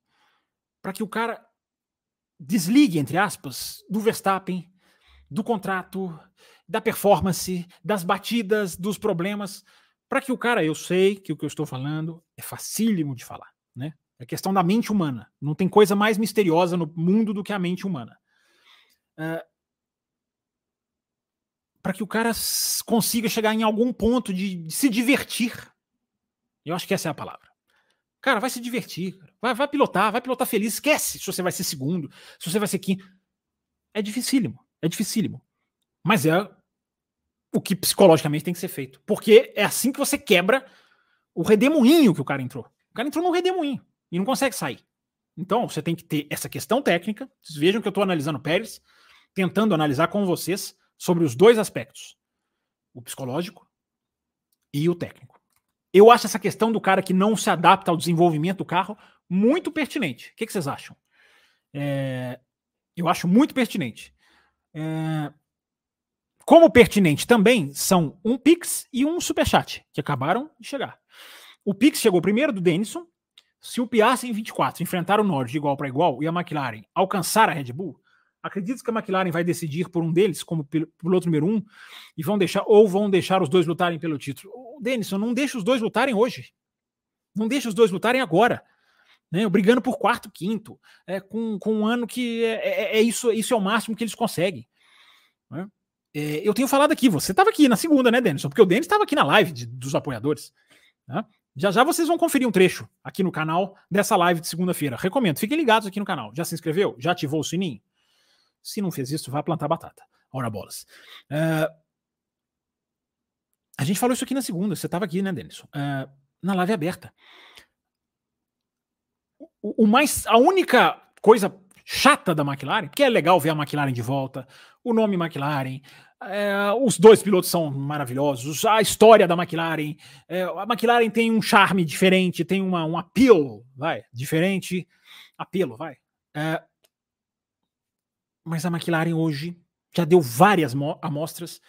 para que o cara desligue, entre aspas, do Verstappen, do contrato, da performance, das batidas, dos problemas, para que o cara, eu sei que o que eu estou falando é facílimo de falar, né? É questão da mente humana. Não tem coisa mais misteriosa no mundo do que a mente humana. Uh, para que o cara consiga chegar em algum ponto de, de, se divertir. Eu acho que essa é a palavra. Cara, vai se divertir, vai, vai pilotar, vai pilotar feliz, esquece se você vai ser segundo, se você vai ser quinto. É dificílimo, é dificílimo. Mas é o que psicologicamente tem que ser feito. Porque é assim que você quebra o redemoinho que o cara entrou. O cara entrou no redemoinho e não consegue sair. Então, você tem que ter essa questão técnica. Vocês vejam que eu estou analisando o Pérez, tentando analisar com vocês sobre os dois aspectos: o psicológico e o técnico. Eu acho essa questão do cara que não se adapta ao desenvolvimento do carro muito pertinente. O que, que vocês acham? É, eu acho muito pertinente. É, como pertinente também são um Pix e um Superchat, que acabaram de chegar. O Pix chegou primeiro do Denison. Se o Piastri em 24 enfrentar o Norte de igual para igual e a McLaren alcançar a Red Bull, Acredito que a McLaren vai decidir por um deles como piloto número um e vão deixar ou vão deixar os dois lutarem pelo título. O Denison, não deixa os dois lutarem hoje. Não deixa os dois lutarem agora. Né, brigando por quarto, quinto, é, com, com um ano que é, é, é, isso, isso é o máximo que eles conseguem. Né? é, eu tenho falado aqui, você estava aqui na segunda, né, Denison? Porque o Denis estava aqui na live de, dos apoiadores. Né? Já já vocês vão conferir um trecho aqui no canal dessa live de segunda-feira. Recomendo, fiquem ligados aqui no canal. Já se inscreveu? Já ativou o sininho? Se não fez isso, vá plantar batata. Ora bolas. Uh, a gente falou isso aqui na segunda, você estava aqui, né, Denison? Uh, na live aberta. O, o, mais, a única coisa chata da McLaren, que é legal ver a McLaren de volta, o nome McLaren, é, os dois pilotos são maravilhosos, a história da McLaren, é, a McLaren tem um charme diferente, tem uma, um apelo, vai, diferente, apelo, vai. É, mas a McLaren hoje já deu várias amostras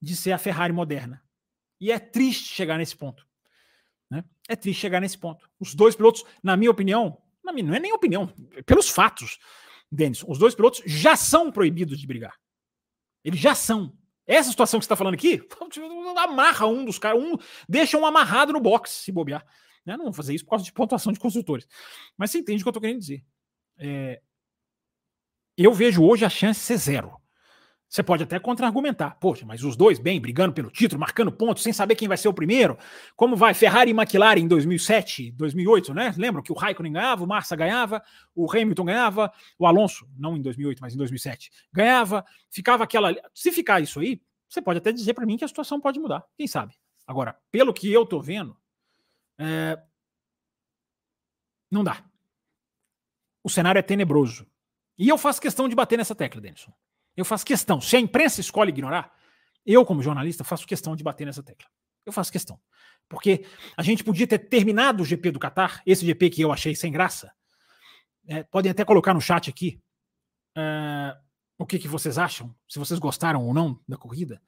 de ser a Ferrari moderna. E é triste chegar nesse ponto. Né? É triste chegar nesse ponto. Os dois pilotos, na minha opinião, na minha, não é nem opinião, pelos fatos, Denis, os dois pilotos já são proibidos de brigar. Eles já são. Essa situação que você está falando aqui, amarra um dos caras, um, deixa um amarrado no box, se bobear. Né? Não vou fazer isso por causa de pontuação de construtores. Mas você entende o que eu estou querendo dizer. É, eu vejo hoje a chance ser zero. Você pode até contra-argumentar. Poxa, mas os dois bem, brigando pelo título, marcando pontos, sem saber quem vai ser o primeiro. Como vai Ferrari e McLaren em 2007, 2008, né? Lembram que o Raikkonen ganhava, o Massa ganhava, o Hamilton ganhava, o Alonso, não em 2008, mas em 2007, ganhava. Ficava aquela. Se ficar isso aí, você pode até dizer para mim que a situação pode mudar. Quem sabe? Agora, pelo que eu tô vendo, é... não dá. O cenário é tenebroso. E eu faço questão de bater nessa tecla, Denison. Eu faço questão. Se a imprensa escolhe ignorar, eu, como jornalista, faço questão de bater nessa tecla. Eu faço questão. Porque a gente podia ter terminado o GP do Qatar, esse GP que eu achei sem graça. É, podem até colocar no chat aqui uh, o que, que vocês acham, se vocês gostaram ou não da corrida.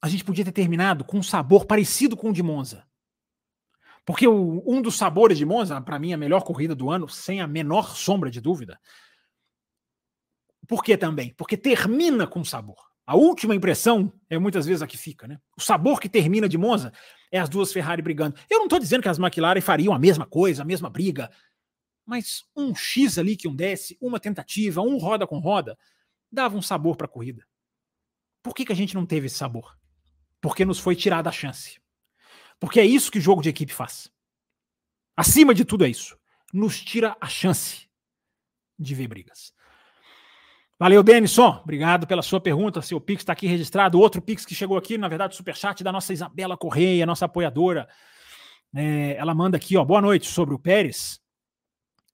A gente podia ter terminado com um sabor parecido com o de Monza. Porque o, um dos sabores de Monza, para mim, a melhor corrida do ano, sem a menor sombra de dúvida, por que também? Porque termina com sabor. A última impressão é muitas vezes a que fica, né? O sabor que termina de Monza é as duas Ferrari brigando. Eu não estou dizendo que as McLaren fariam a mesma coisa, a mesma briga, mas um X ali que um desce, uma tentativa, um roda com roda, dava um sabor para a corrida. Por que, que a gente não teve esse sabor? Porque nos foi tirada a chance. Porque é isso que o jogo de equipe faz. Acima de tudo é isso. Nos tira a chance de ver brigas. Valeu, Denison. Obrigado pela sua pergunta. Seu Pix está aqui registrado. Outro Pix que chegou aqui, na verdade, superchat da nossa Isabela Correia, nossa apoiadora. É, ela manda aqui, ó, boa noite, sobre o Pérez.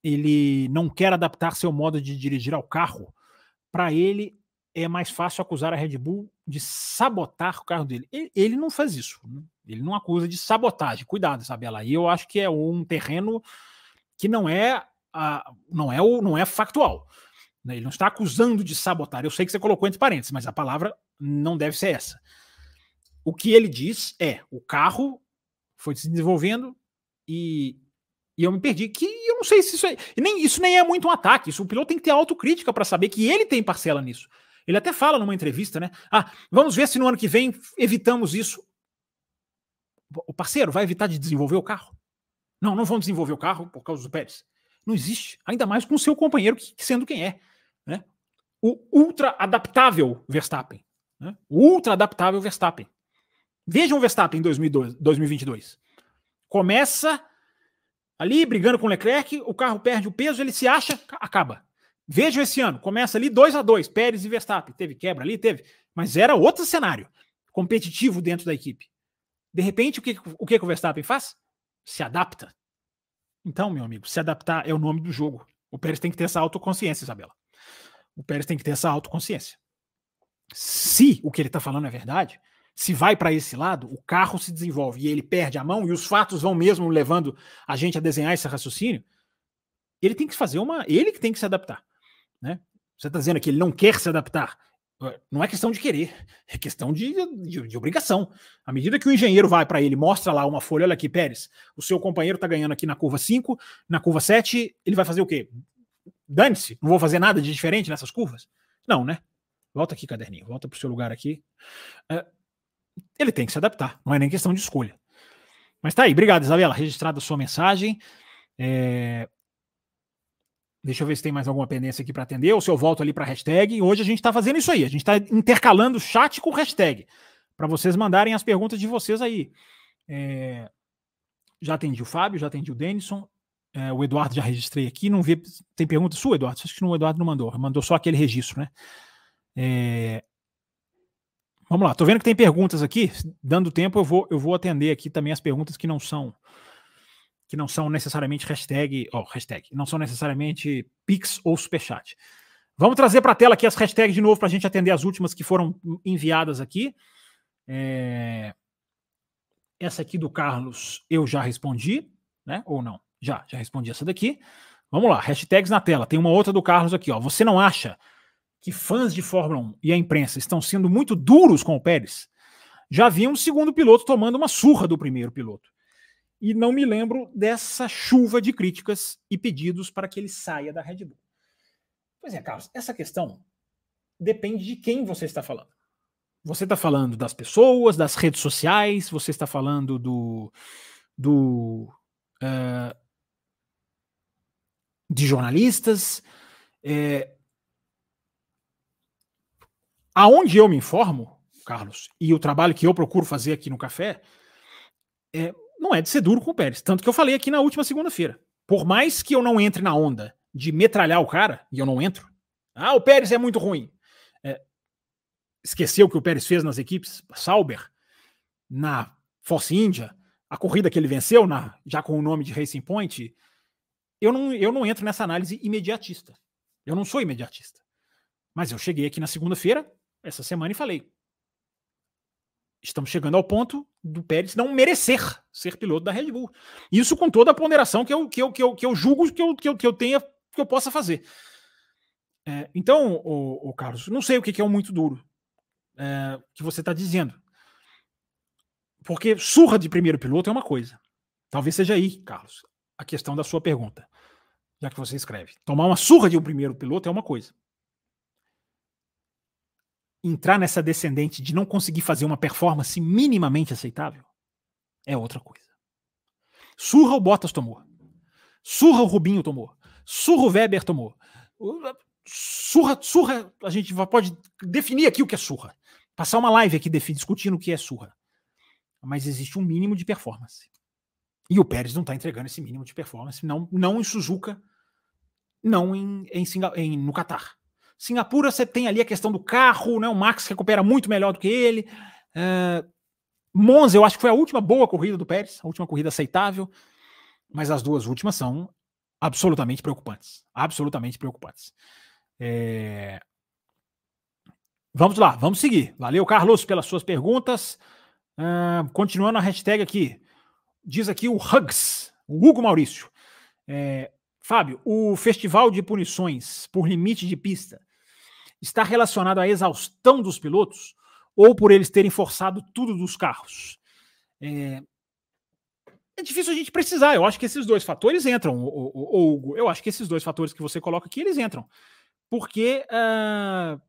Ele não quer adaptar seu modo de dirigir ao carro. Para ele, é mais fácil acusar a Red Bull de sabotar o carro dele. Ele, ele não faz isso. Né? Ele não acusa de sabotagem. Cuidado, Isabela. E eu acho que é um terreno que não é, a, não é, o, não é factual. Né? Ele não está acusando de sabotar. Eu sei que você colocou entre parênteses, mas a palavra não deve ser essa. O que ele diz é: o carro foi se desenvolvendo e, e eu me perdi. Que eu não sei se isso é. Nem, isso nem é muito um ataque. Isso o piloto tem que ter autocrítica para saber que ele tem parcela nisso. Ele até fala numa entrevista, né? Ah, vamos ver se no ano que vem evitamos isso. O parceiro vai evitar de desenvolver o carro? Não, não vão desenvolver o carro por causa do Pérez. Não existe. Ainda mais com o seu companheiro sendo quem é. Né? O ultra adaptável Verstappen. Né? O ultra adaptável Verstappen. Vejam o Verstappen em 2002, 2022. Começa ali brigando com o Leclerc, o carro perde o peso, ele se acha, acaba. Vejam esse ano, começa ali 2 a 2 Pérez e Verstappen. Teve quebra ali, teve, mas era outro cenário competitivo dentro da equipe. De repente, o que o, que o Verstappen faz? Se adapta. Então, meu amigo, se adaptar é o nome do jogo. O Pérez tem que ter essa autoconsciência, Isabela. O Pérez tem que ter essa autoconsciência. Se o que ele está falando é verdade, se vai para esse lado, o carro se desenvolve e ele perde a mão e os fatos vão mesmo levando a gente a desenhar esse raciocínio, ele tem que fazer uma. Ele que tem que se adaptar. Né? Você está dizendo que ele não quer se adaptar. Não é questão de querer, é questão de, de, de obrigação. À medida que o engenheiro vai para ele, mostra lá uma folha, olha aqui, Pérez, o seu companheiro está ganhando aqui na curva 5, na curva 7, ele vai fazer o quê? dane-se, não vou fazer nada de diferente nessas curvas? Não, né? Volta aqui, caderninho, volta para o seu lugar aqui. É, ele tem que se adaptar, não é nem questão de escolha. Mas tá aí, obrigado, Isabela, registrada a sua mensagem. É... Deixa eu ver se tem mais alguma pendência aqui para atender, ou se eu volto ali para hashtag. Hoje a gente está fazendo isso aí, a gente está intercalando chat com hashtag, para vocês mandarem as perguntas de vocês aí. É... Já atendi o Fábio, já atendi o Denison, é, o Eduardo já registrei aqui, não vi. Tem pergunta sua, Eduardo? Acho que o Eduardo não mandou, mandou só aquele registro, né? É... Vamos lá, tô vendo que tem perguntas aqui. Dando tempo, eu vou, eu vou atender aqui também as perguntas que não são que não são necessariamente hashtag, oh, hashtag, não são necessariamente Pix ou Superchat. Vamos trazer para a tela aqui as hashtags de novo para a gente atender as últimas que foram enviadas aqui. É... Essa aqui do Carlos eu já respondi, né? Ou não? Já, já respondi essa daqui. Vamos lá, hashtags na tela. Tem uma outra do Carlos aqui, ó. Você não acha que fãs de Fórmula 1 e a imprensa estão sendo muito duros com o Pérez? Já vi um segundo piloto tomando uma surra do primeiro piloto e não me lembro dessa chuva de críticas e pedidos para que ele saia da Red Bull. Pois é, Carlos, essa questão depende de quem você está falando. Você está falando das pessoas, das redes sociais, você está falando do. do uh, de jornalistas. É, aonde eu me informo, Carlos, e o trabalho que eu procuro fazer aqui no café, é, não é de ser duro com o Pérez. Tanto que eu falei aqui na última segunda-feira. Por mais que eu não entre na onda de metralhar o cara, e eu não entro, ah, o Pérez é muito ruim. É, esqueceu o que o Pérez fez nas equipes Sauber, na Force India, a corrida que ele venceu, na, já com o nome de Racing Point, eu não, eu não entro nessa análise imediatista. Eu não sou imediatista. Mas eu cheguei aqui na segunda-feira, essa semana, e falei: estamos chegando ao ponto do Pérez não merecer ser piloto da Red Bull. Isso com toda a ponderação que eu, que eu, que eu, que eu julgo que eu, que eu, que eu tenha, que eu possa fazer. É, então, o, o, Carlos, não sei o que, é o muito duro é, que você está dizendo. Porque surra de primeiro piloto é uma coisa. Talvez seja aí, Carlos, a questão da sua pergunta, já que você escreve. Tomar uma surra de um primeiro piloto é uma coisa entrar nessa descendente de não conseguir fazer uma performance minimamente aceitável é outra coisa. Surra o Bottas tomou. Surra o Rubinho tomou. Surra o Weber tomou. Surra, surra, a gente pode definir aqui o que é surra. Passar uma live aqui discutindo o que é surra. Mas existe um mínimo de performance. E o Pérez não está entregando esse mínimo de performance, não, não em Suzuka, não em, em, em no Qatar. Singapura você tem ali a questão do carro, né? O Max recupera muito melhor do que ele. Uh, Monza, eu acho que foi a última boa corrida do Pérez, a última corrida aceitável, mas as duas últimas são absolutamente preocupantes. Absolutamente preocupantes. É... Vamos lá, vamos seguir. Valeu, Carlos, pelas suas perguntas. Uh, continuando a hashtag aqui. Diz aqui o Hugs, o Hugo Maurício. É, Fábio, o festival de punições por limite de pista está relacionado à exaustão dos pilotos ou por eles terem forçado tudo dos carros? É, é difícil a gente precisar. Eu acho que esses dois fatores entram, Hugo. Eu acho que esses dois fatores que você coloca aqui, eles entram. Porque uh,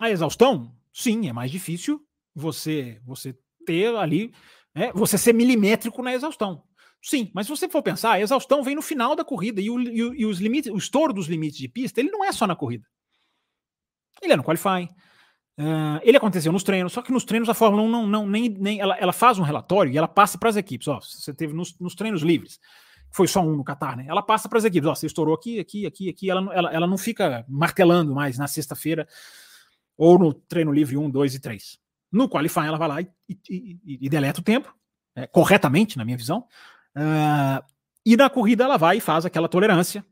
a exaustão, sim, é mais difícil você, você ter ali, né, você ser milimétrico na exaustão. Sim, mas se você for pensar, a exaustão vem no final da corrida e, o, e os limites, o estouro dos limites de pista, ele não é só na corrida. Ele é no qualifying. Uh, ele aconteceu nos treinos, só que nos treinos a Fórmula 1 não, não nem, nem ela, ela faz um relatório e ela passa para as equipes. Ó, você teve nos, nos, treinos livres, foi só um no Qatar, né? Ela passa para as equipes. Ó, você estourou aqui, aqui, aqui, aqui. Ela, ela, ela não fica martelando mais na sexta-feira ou no treino livre 1, 2 e 3. No qualifying ela vai lá e, e, e, e deleta o tempo, é, corretamente, na minha visão. Uh, e na corrida ela vai e faz aquela tolerância,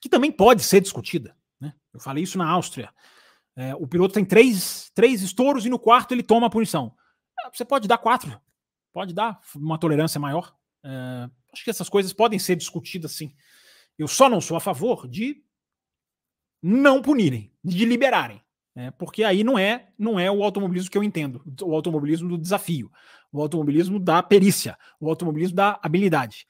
que também pode ser discutida. Né? Eu falei isso na Áustria. É, o piloto tem três, três estouros e no quarto ele toma a punição. É, você pode dar quatro, pode dar uma tolerância maior. É, acho que essas coisas podem ser discutidas sim. Eu só não sou a favor de não punirem, de liberarem. É, porque aí não é não é o automobilismo que eu entendo, o automobilismo do desafio, o automobilismo da perícia, o automobilismo da habilidade.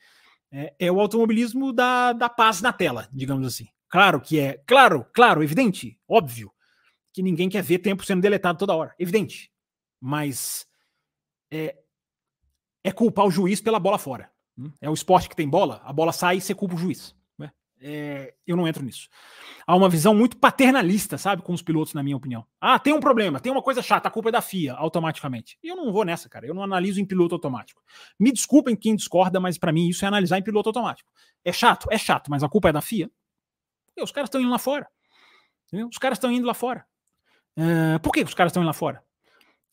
É, é o automobilismo da, da paz na tela, digamos assim. Claro que é, claro, claro, evidente, óbvio, que ninguém quer ver tempo sendo deletado toda hora, evidente. Mas é, é culpar o juiz pela bola fora. Hum? É o esporte que tem bola, a bola sai e você culpa o juiz. Né? é, eu não entro nisso. Há uma visão muito paternalista, sabe, com os pilotos, na minha opinião. Ah, tem um problema, tem uma coisa chata, a culpa é da FIA, automaticamente. Eu não vou nessa, cara. Eu não analiso em piloto automático. Me desculpem quem discorda, mas para mim isso é analisar em piloto automático. É chato? É chato, mas a culpa é da FIA. Os caras estão indo lá fora. Entendeu? Os caras estão indo lá fora. Uh, por que os caras estão indo lá fora?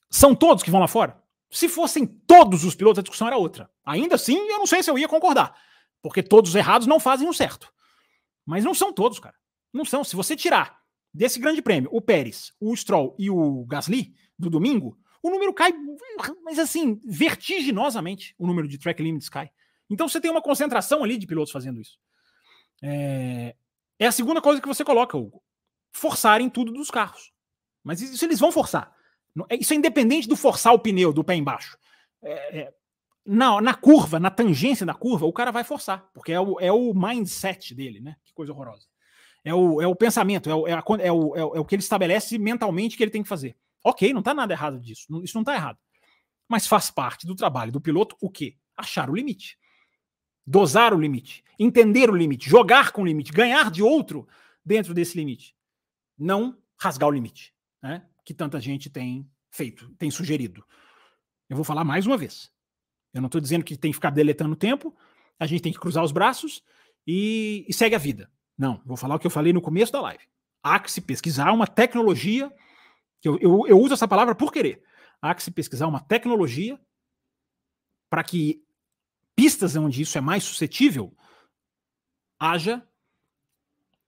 São todos que vão lá fora? Se fossem todos os pilotos, a discussão era outra. Ainda assim, eu não sei se eu ia concordar. Porque todos os errados não fazem o certo. Mas não são todos, cara. Não são. Se você tirar desse grande prêmio o Pérez, o Stroll e o Gasly do domingo, o número cai, mas assim, vertiginosamente o número de track limits cai. Então você tem uma concentração ali de pilotos fazendo isso. É, é a segunda coisa que você coloca, Hugo. Forçarem tudo dos carros. Mas isso eles vão forçar. É, isso é independente do forçar o pneu do pé embaixo. É, é, na, na curva, na tangência da curva, o cara vai forçar, porque é o, é o mindset dele, né? Que coisa horrorosa. É o, é o pensamento, é o, é, a, é, o, é, o, é o que ele estabelece mentalmente que ele tem que fazer. Ok, não está nada errado disso. Isso não está errado. Mas faz parte do trabalho do piloto o quê? Achar o limite. Dosar o limite. Entender o limite. Jogar com o limite. Ganhar de outro dentro desse limite. Não rasgar o limite. Né? Que tanta gente tem feito, tem sugerido. Eu vou falar mais uma vez. Eu não estou dizendo que tem que ficar deletando tempo, a gente tem que cruzar os braços e, e segue a vida. Não, vou falar o que eu falei no começo da live. Há que se pesquisar uma tecnologia, que eu, eu, eu uso essa palavra por querer. Há que se pesquisar uma tecnologia para que pistas onde isso é mais suscetível haja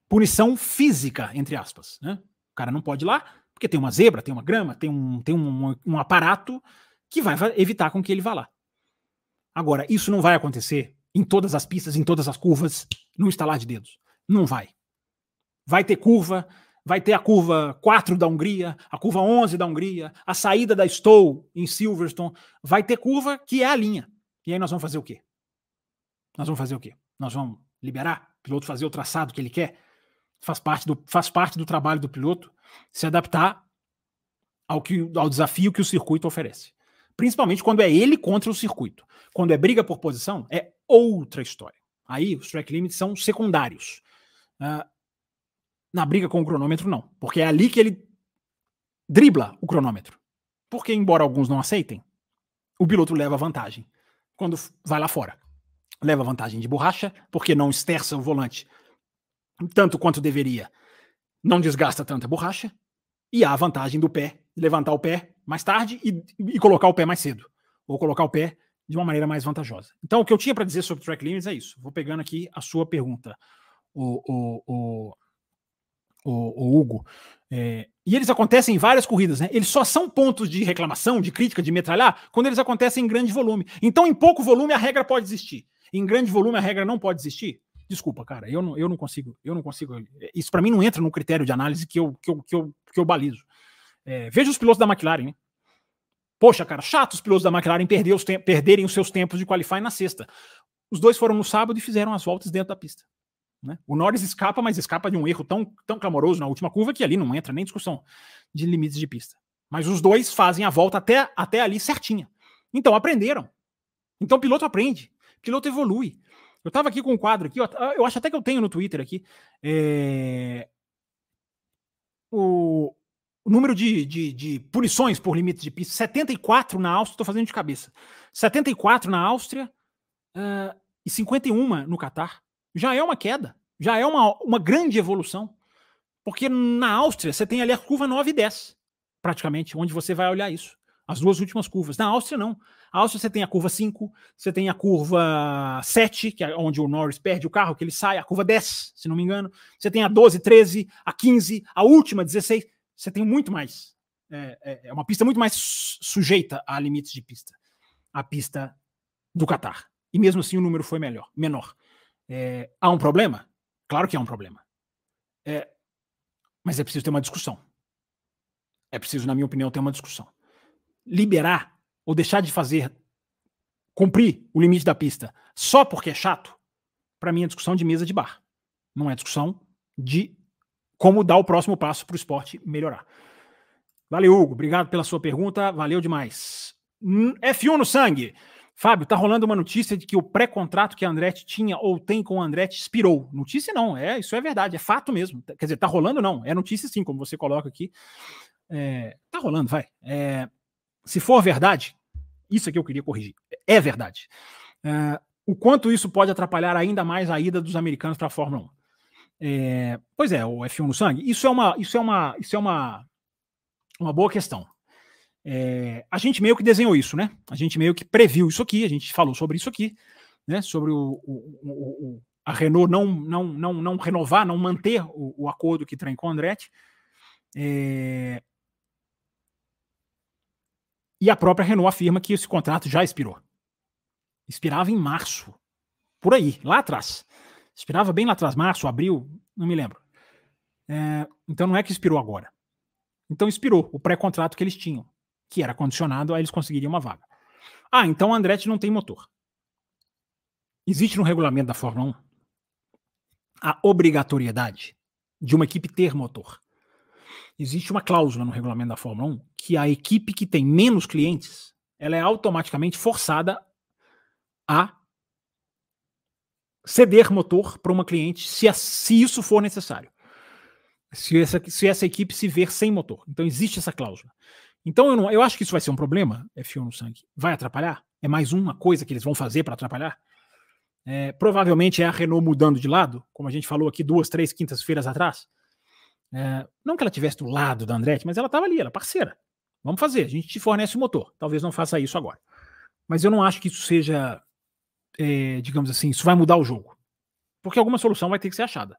punição física, entre aspas. Né? O cara não pode ir lá, porque tem uma zebra, tem uma grama, tem um, tem um, um aparato que vai evitar com que ele vá lá. Agora, isso não vai acontecer em todas as pistas, em todas as curvas, no instalar de dedos. Não vai. Vai ter curva, vai ter a curva 4 da Hungria, a curva 11 da Hungria, a saída da Stowe em Silverstone. Vai ter curva que é a linha. E aí nós vamos fazer o quê? Nós vamos fazer o quê? Nós vamos liberar o piloto fazer o traçado que ele quer? Faz parte do, faz parte do trabalho do piloto se adaptar ao, que, ao desafio que o circuito oferece. Principalmente quando é ele contra o circuito. Quando é briga por posição, é outra história. Aí os track limits são secundários. Uh, na briga com o cronômetro, não. Porque é ali que ele dribla o cronômetro. Porque, embora alguns não aceitem, o piloto leva vantagem quando vai lá fora. Leva vantagem de borracha, porque não esterça o volante tanto quanto deveria. Não desgasta tanta borracha. E há a vantagem do pé, levantar o pé mais tarde e, e colocar o pé mais cedo. Ou colocar o pé de uma maneira mais vantajosa. Então, o que eu tinha para dizer sobre track limits é isso. Vou pegando aqui a sua pergunta, o, o, o, o, Hugo. É, e eles acontecem em várias corridas, né? Eles só são pontos de reclamação, de crítica, de metralhar, quando eles acontecem em grande volume. Então, em pouco volume, a regra pode existir. Em grande volume, a regra não pode existir. Desculpa, cara, eu não, eu não consigo, eu não consigo. Isso para mim não entra no critério de análise que eu, que eu, que eu, que eu balizo. É, veja os pilotos da McLaren, né? Poxa, cara, chato os pilotos da McLaren perder os perderem os seus tempos de qualify na sexta. Os dois foram no sábado e fizeram as voltas dentro da pista. Né? O Norris escapa, mas escapa de um erro tão, tão clamoroso na última curva que ali não entra nem discussão de limites de pista. Mas os dois fazem a volta até, até ali certinha. Então aprenderam. Então piloto aprende, piloto evolui. Eu estava aqui com um quadro aqui, eu acho até que eu tenho no Twitter aqui. É... O, o número de, de, de, punições por limites de pista, 74 na Áustria, estou fazendo de cabeça. 74 na Áustria uh, e 51 no Catar. Já é uma queda, já é uma, uma grande evolução. Porque na Áustria você tem ali a curva 9 e 10, praticamente, onde você vai olhar isso. As duas últimas curvas. Na Áustria, não. Na Áustria você tem a curva 5, você tem a curva 7, que é onde o Norris perde o carro, que ele sai, a curva 10, se não me engano. Você tem a 12, 13, a 15, a última 16 você tem muito mais. É, é, é uma pista muito mais sujeita a limites de pista. A pista do Qatar. E mesmo assim o número foi melhor, menor. É, há um problema? Claro que há um problema. É, mas é preciso ter uma discussão. É preciso, na minha opinião, ter uma discussão. Liberar ou deixar de fazer cumprir o limite da pista só porque é chato, para mim é discussão de mesa de bar. Não é discussão de como dar o próximo passo para o esporte melhorar. Valeu, Hugo. Obrigado pela sua pergunta. Valeu demais. Hum, F1 no sangue. Fábio, tá rolando uma notícia de que o pré-contrato que a Andretti tinha ou tem com a Andretti expirou. Notícia não, é isso é verdade, é fato mesmo. Quer dizer, tá rolando não, é notícia sim, como você coloca aqui. É, tá rolando, vai. É, se for verdade, isso aqui eu queria corrigir. É verdade. É, o quanto isso pode atrapalhar ainda mais a ida dos americanos para a Fórmula 1? É, pois é, o F1 no sangue. Isso é uma, isso é uma, isso é uma, uma boa questão. É, a gente meio que desenhou isso, né? A gente meio que previu isso aqui, a gente falou sobre isso aqui, né? Sobre o, o, o a Renault não, não, não, não renovar, não manter o, o acordo que tem com o Andretti. É, e a própria Renault afirma que esse contrato já expirou. Expirava em março. Por aí, lá atrás. Expirava bem lá atrás, março, abril, não me lembro. É, então não é que expirou agora. Então expirou o pré-contrato que eles tinham que era condicionado a eles conseguiriam uma vaga. Ah, então o Andretti não tem motor. Existe no regulamento da Fórmula 1 a obrigatoriedade de uma equipe ter motor. Existe uma cláusula no regulamento da Fórmula 1 que a equipe que tem menos clientes, ela é automaticamente forçada a ceder motor para uma cliente se, se isso for necessário. Se essa, se essa equipe se ver sem motor. Então existe essa cláusula. Então eu, não, eu acho que isso vai ser um problema, F1 no sangue. Vai atrapalhar? É mais uma coisa que eles vão fazer para atrapalhar? É, provavelmente é a Renault mudando de lado, como a gente falou aqui duas, três quintas-feiras atrás. É, não que ela tivesse do lado da Andretti, mas ela estava ali, ela é parceira. Vamos fazer, a gente te fornece o motor. Talvez não faça isso agora. Mas eu não acho que isso seja, é, digamos assim, isso vai mudar o jogo. Porque alguma solução vai ter que ser achada.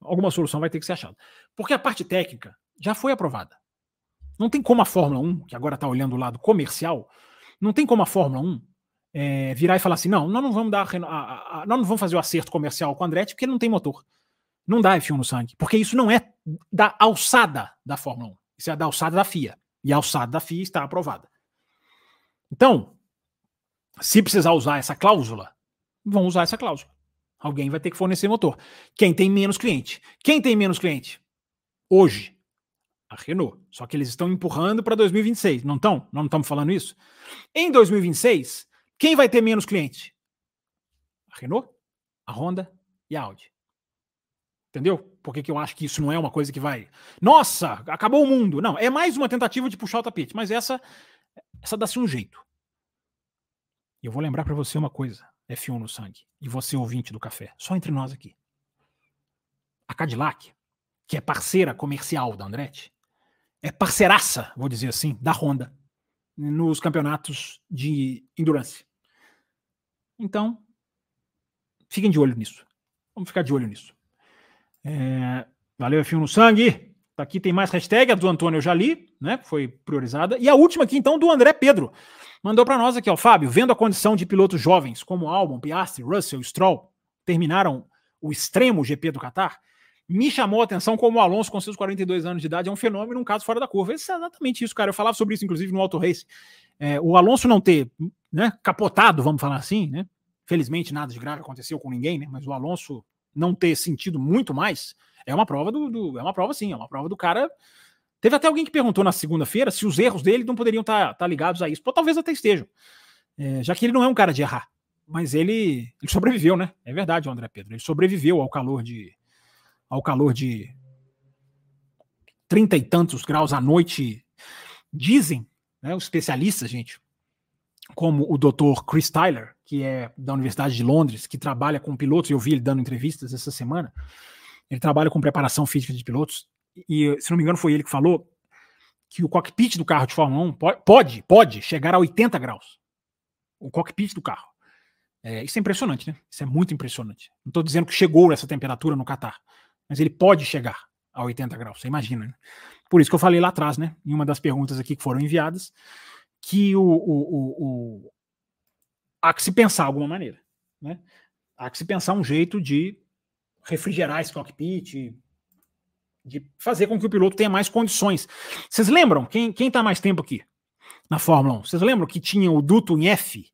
Alguma solução vai ter que ser achada. Porque a parte técnica já foi aprovada. Não tem como a Fórmula 1, que agora está olhando o lado comercial, não tem como a Fórmula 1 é, virar e falar assim: não, nós não vamos dar a, a, a, nós não vamos fazer o acerto comercial com o Andretti porque ele não tem motor. Não dá F1 no sangue, porque isso não é da alçada da Fórmula 1, isso é da alçada da FIA. E a alçada da FIA está aprovada. Então, se precisar usar essa cláusula, vão usar essa cláusula. Alguém vai ter que fornecer motor. Quem tem menos cliente? Quem tem menos cliente? Hoje, a Renault. Só que eles estão empurrando para 2026, não estão? Não estamos falando isso? Em 2026, quem vai ter menos clientes? A Renault, a Honda e a Audi. Entendeu? Por que, que eu acho que isso não é uma coisa que vai. Nossa, acabou o mundo. Não, é mais uma tentativa de puxar o tapete, mas essa essa dá-se um jeito. E eu vou lembrar para você uma coisa, F1 no sangue, e você ouvinte do café, só entre nós aqui. A Cadillac, que é parceira comercial da Andretti, é parceiraça, vou dizer assim, da Honda nos campeonatos de endurance. Então, fiquem de olho nisso. Vamos ficar de olho nisso. É, valeu, F1 no sangue. Tá aqui tem mais hashtag, a do Antônio eu já li, né? Foi priorizada. E a última aqui, então, do André Pedro. Mandou para nós aqui, ó, Fábio, vendo a condição de pilotos jovens como Albon, Piastri, Russell, Stroll, terminaram o extremo GP do Qatar, me chamou a atenção como o Alonso, com seus 42 anos de idade, é um fenômeno, um caso fora da curva. É exatamente isso, cara. Eu falava sobre isso, inclusive, no Auto Race. É, o Alonso não ter né, capotado, vamos falar assim, né? Felizmente nada de grave aconteceu com ninguém, né? Mas o Alonso não ter sentido muito mais é uma prova do, do é uma prova sim, é uma prova do cara. Teve até alguém que perguntou na segunda-feira se os erros dele não poderiam estar tá, tá ligados a isso. Pô, talvez até estejam, é, já que ele não é um cara de errar. Mas ele, ele sobreviveu, né? É verdade, André Pedro. Ele sobreviveu ao calor de, ao calor de trinta e tantos graus à noite, dizem, né, os especialistas, gente, como o Dr. Chris Tyler, que é da Universidade de Londres, que trabalha com pilotos, eu vi ele dando entrevistas essa semana, ele trabalha com preparação física de pilotos, e se não me engano foi ele que falou que o cockpit do carro de Fórmula 1 pode, pode chegar a 80 graus. O cockpit do carro. É, isso é impressionante, né? Isso é muito impressionante. Não estou dizendo que chegou essa temperatura no Catar mas ele pode chegar a 80 graus, você imagina, né? Por isso que eu falei lá atrás, né? Em uma das perguntas aqui que foram enviadas, que o, o, o há que se pensar alguma maneira, né? Há que se pensar um jeito de refrigerar esse cockpit, de fazer com que o piloto tenha mais condições. Vocês lembram, quem, quem tá mais tempo aqui na Fórmula 1? Vocês lembram que tinha o duto em F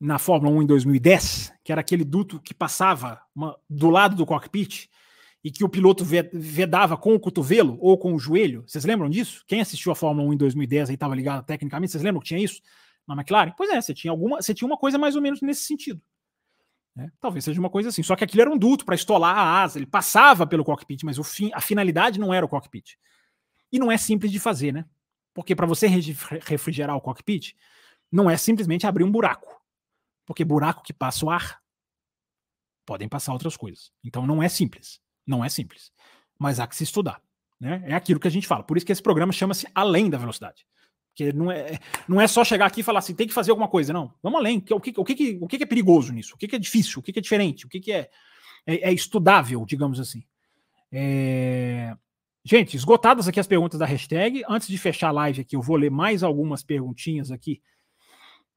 na Fórmula 1 em 2010, que era aquele duto que passava uma, do lado do cockpit e que o piloto vedava com o cotovelo ou com o joelho. Vocês lembram disso? Quem assistiu a Fórmula 1 em 2010 e estava ligado tecnicamente, vocês lembram que tinha isso? Na McLaren? Pois é, você tinha alguma, você tinha uma coisa mais ou menos nesse sentido. Né? Talvez seja uma coisa assim. Só que aquilo era um duto para estolar a asa, ele passava pelo cockpit, mas o fim, a finalidade não era o cockpit. E não é simples de fazer, né? Porque para você refrigerar o cockpit, não é simplesmente abrir um buraco. Porque buraco que passa o ar podem passar outras coisas. Então não é simples. Não é simples. Mas há que se estudar. Né? É aquilo que a gente fala. Por isso que esse programa chama-se Além da Velocidade. Porque não é, não é só chegar aqui e falar assim, tem que fazer alguma coisa. Não, vamos além. O que, o que, o que, é perigoso nisso? O que, é difícil? O que, é diferente? O que, é, é, é estudável, digamos assim? É... Gente, esgotadas aqui as perguntas da hashtag. Antes de fechar a live aqui, eu vou ler mais algumas perguntinhas aqui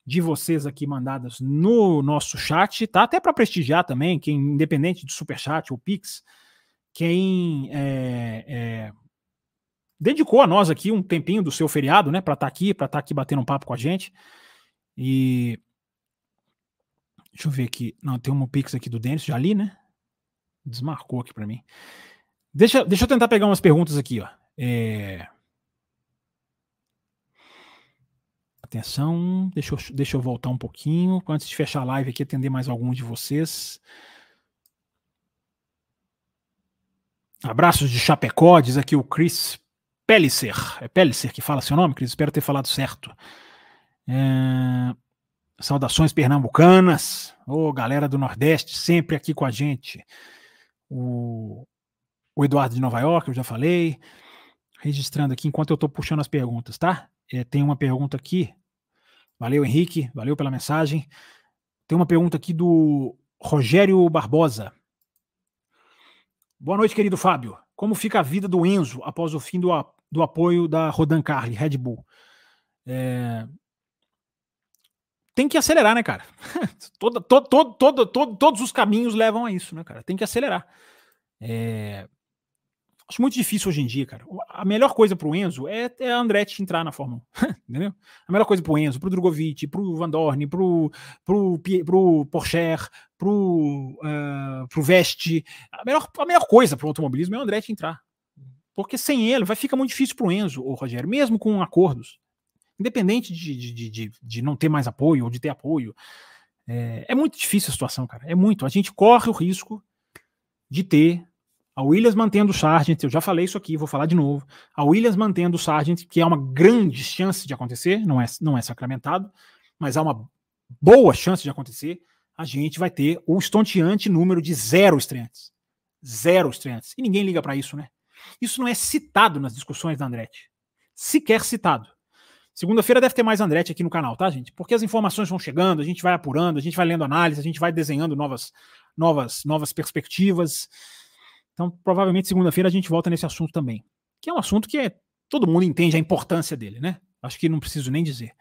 de vocês aqui mandadas no nosso chat, tá? Até para prestigiar também, quem independente de super chat ou pix, quem é, é, dedicou a nós aqui um tempinho do seu feriado, né, para estar tá aqui, para estar tá aqui batendo um papo com a gente. E deixa eu ver aqui, não tem um pix aqui do Denis, já li, né? Desmarcou aqui para mim. Deixa, deixa eu tentar pegar umas perguntas aqui, ó. É... Atenção, deixa eu, deixa eu voltar um pouquinho. Antes de fechar a live aqui, atender mais alguns de vocês. Abraços de Chapecó, diz aqui o Chris Pellicer. É Pellicer que fala seu nome, Cris? Espero ter falado certo. É... Saudações pernambucanas. Ô, oh, galera do Nordeste, sempre aqui com a gente. O, o Eduardo de Nova York, eu já falei. Registrando aqui enquanto eu estou puxando as perguntas, tá? É, tem uma pergunta aqui Valeu, Henrique. Valeu pela mensagem. Tem uma pergunta aqui do Rogério Barbosa. Boa noite, querido Fábio. Como fica a vida do Enzo após o fim do, do apoio da Rodan Carli, Red Bull? É... Tem que acelerar, né, cara? todo, todo, todo, todo, todos os caminhos levam a isso, né, cara? Tem que acelerar. É... Acho muito difícil hoje em dia, cara. A melhor coisa pro Enzo é, é a Andretti entrar na Fórmula 1. entendeu? A melhor coisa pro Enzo, pro Drogovic, pro Van Dorn, pro, pro, pro Porsche, pro, uh, pro Veste. A melhor, a melhor coisa pro automobilismo é o Andretti entrar. Porque sem ele vai ficar muito difícil pro Enzo, o Rogério, mesmo com acordos. Independente de, de, de, de não ter mais apoio ou de ter apoio. É, é muito difícil a situação, cara. É muito. A gente corre o risco de ter a Williams mantendo o Sargent, eu já falei isso aqui, vou falar de novo. A Williams mantendo o Sargent, que é uma grande chance de acontecer, não é, não é sacramentado, mas há uma boa chance de acontecer. A gente vai ter o estonteante número de zero estreantes. Zero estreantes. E ninguém liga para isso, né? Isso não é citado nas discussões da Andretti. Sequer citado. Segunda-feira deve ter mais Andretti aqui no canal, tá, gente? Porque as informações vão chegando, a gente vai apurando, a gente vai lendo análise, a gente vai desenhando novas, novas, novas perspectivas. Então, provavelmente segunda-feira a gente volta nesse assunto também. Que é um assunto que é, todo mundo entende a importância dele, né? Acho que não preciso nem dizer.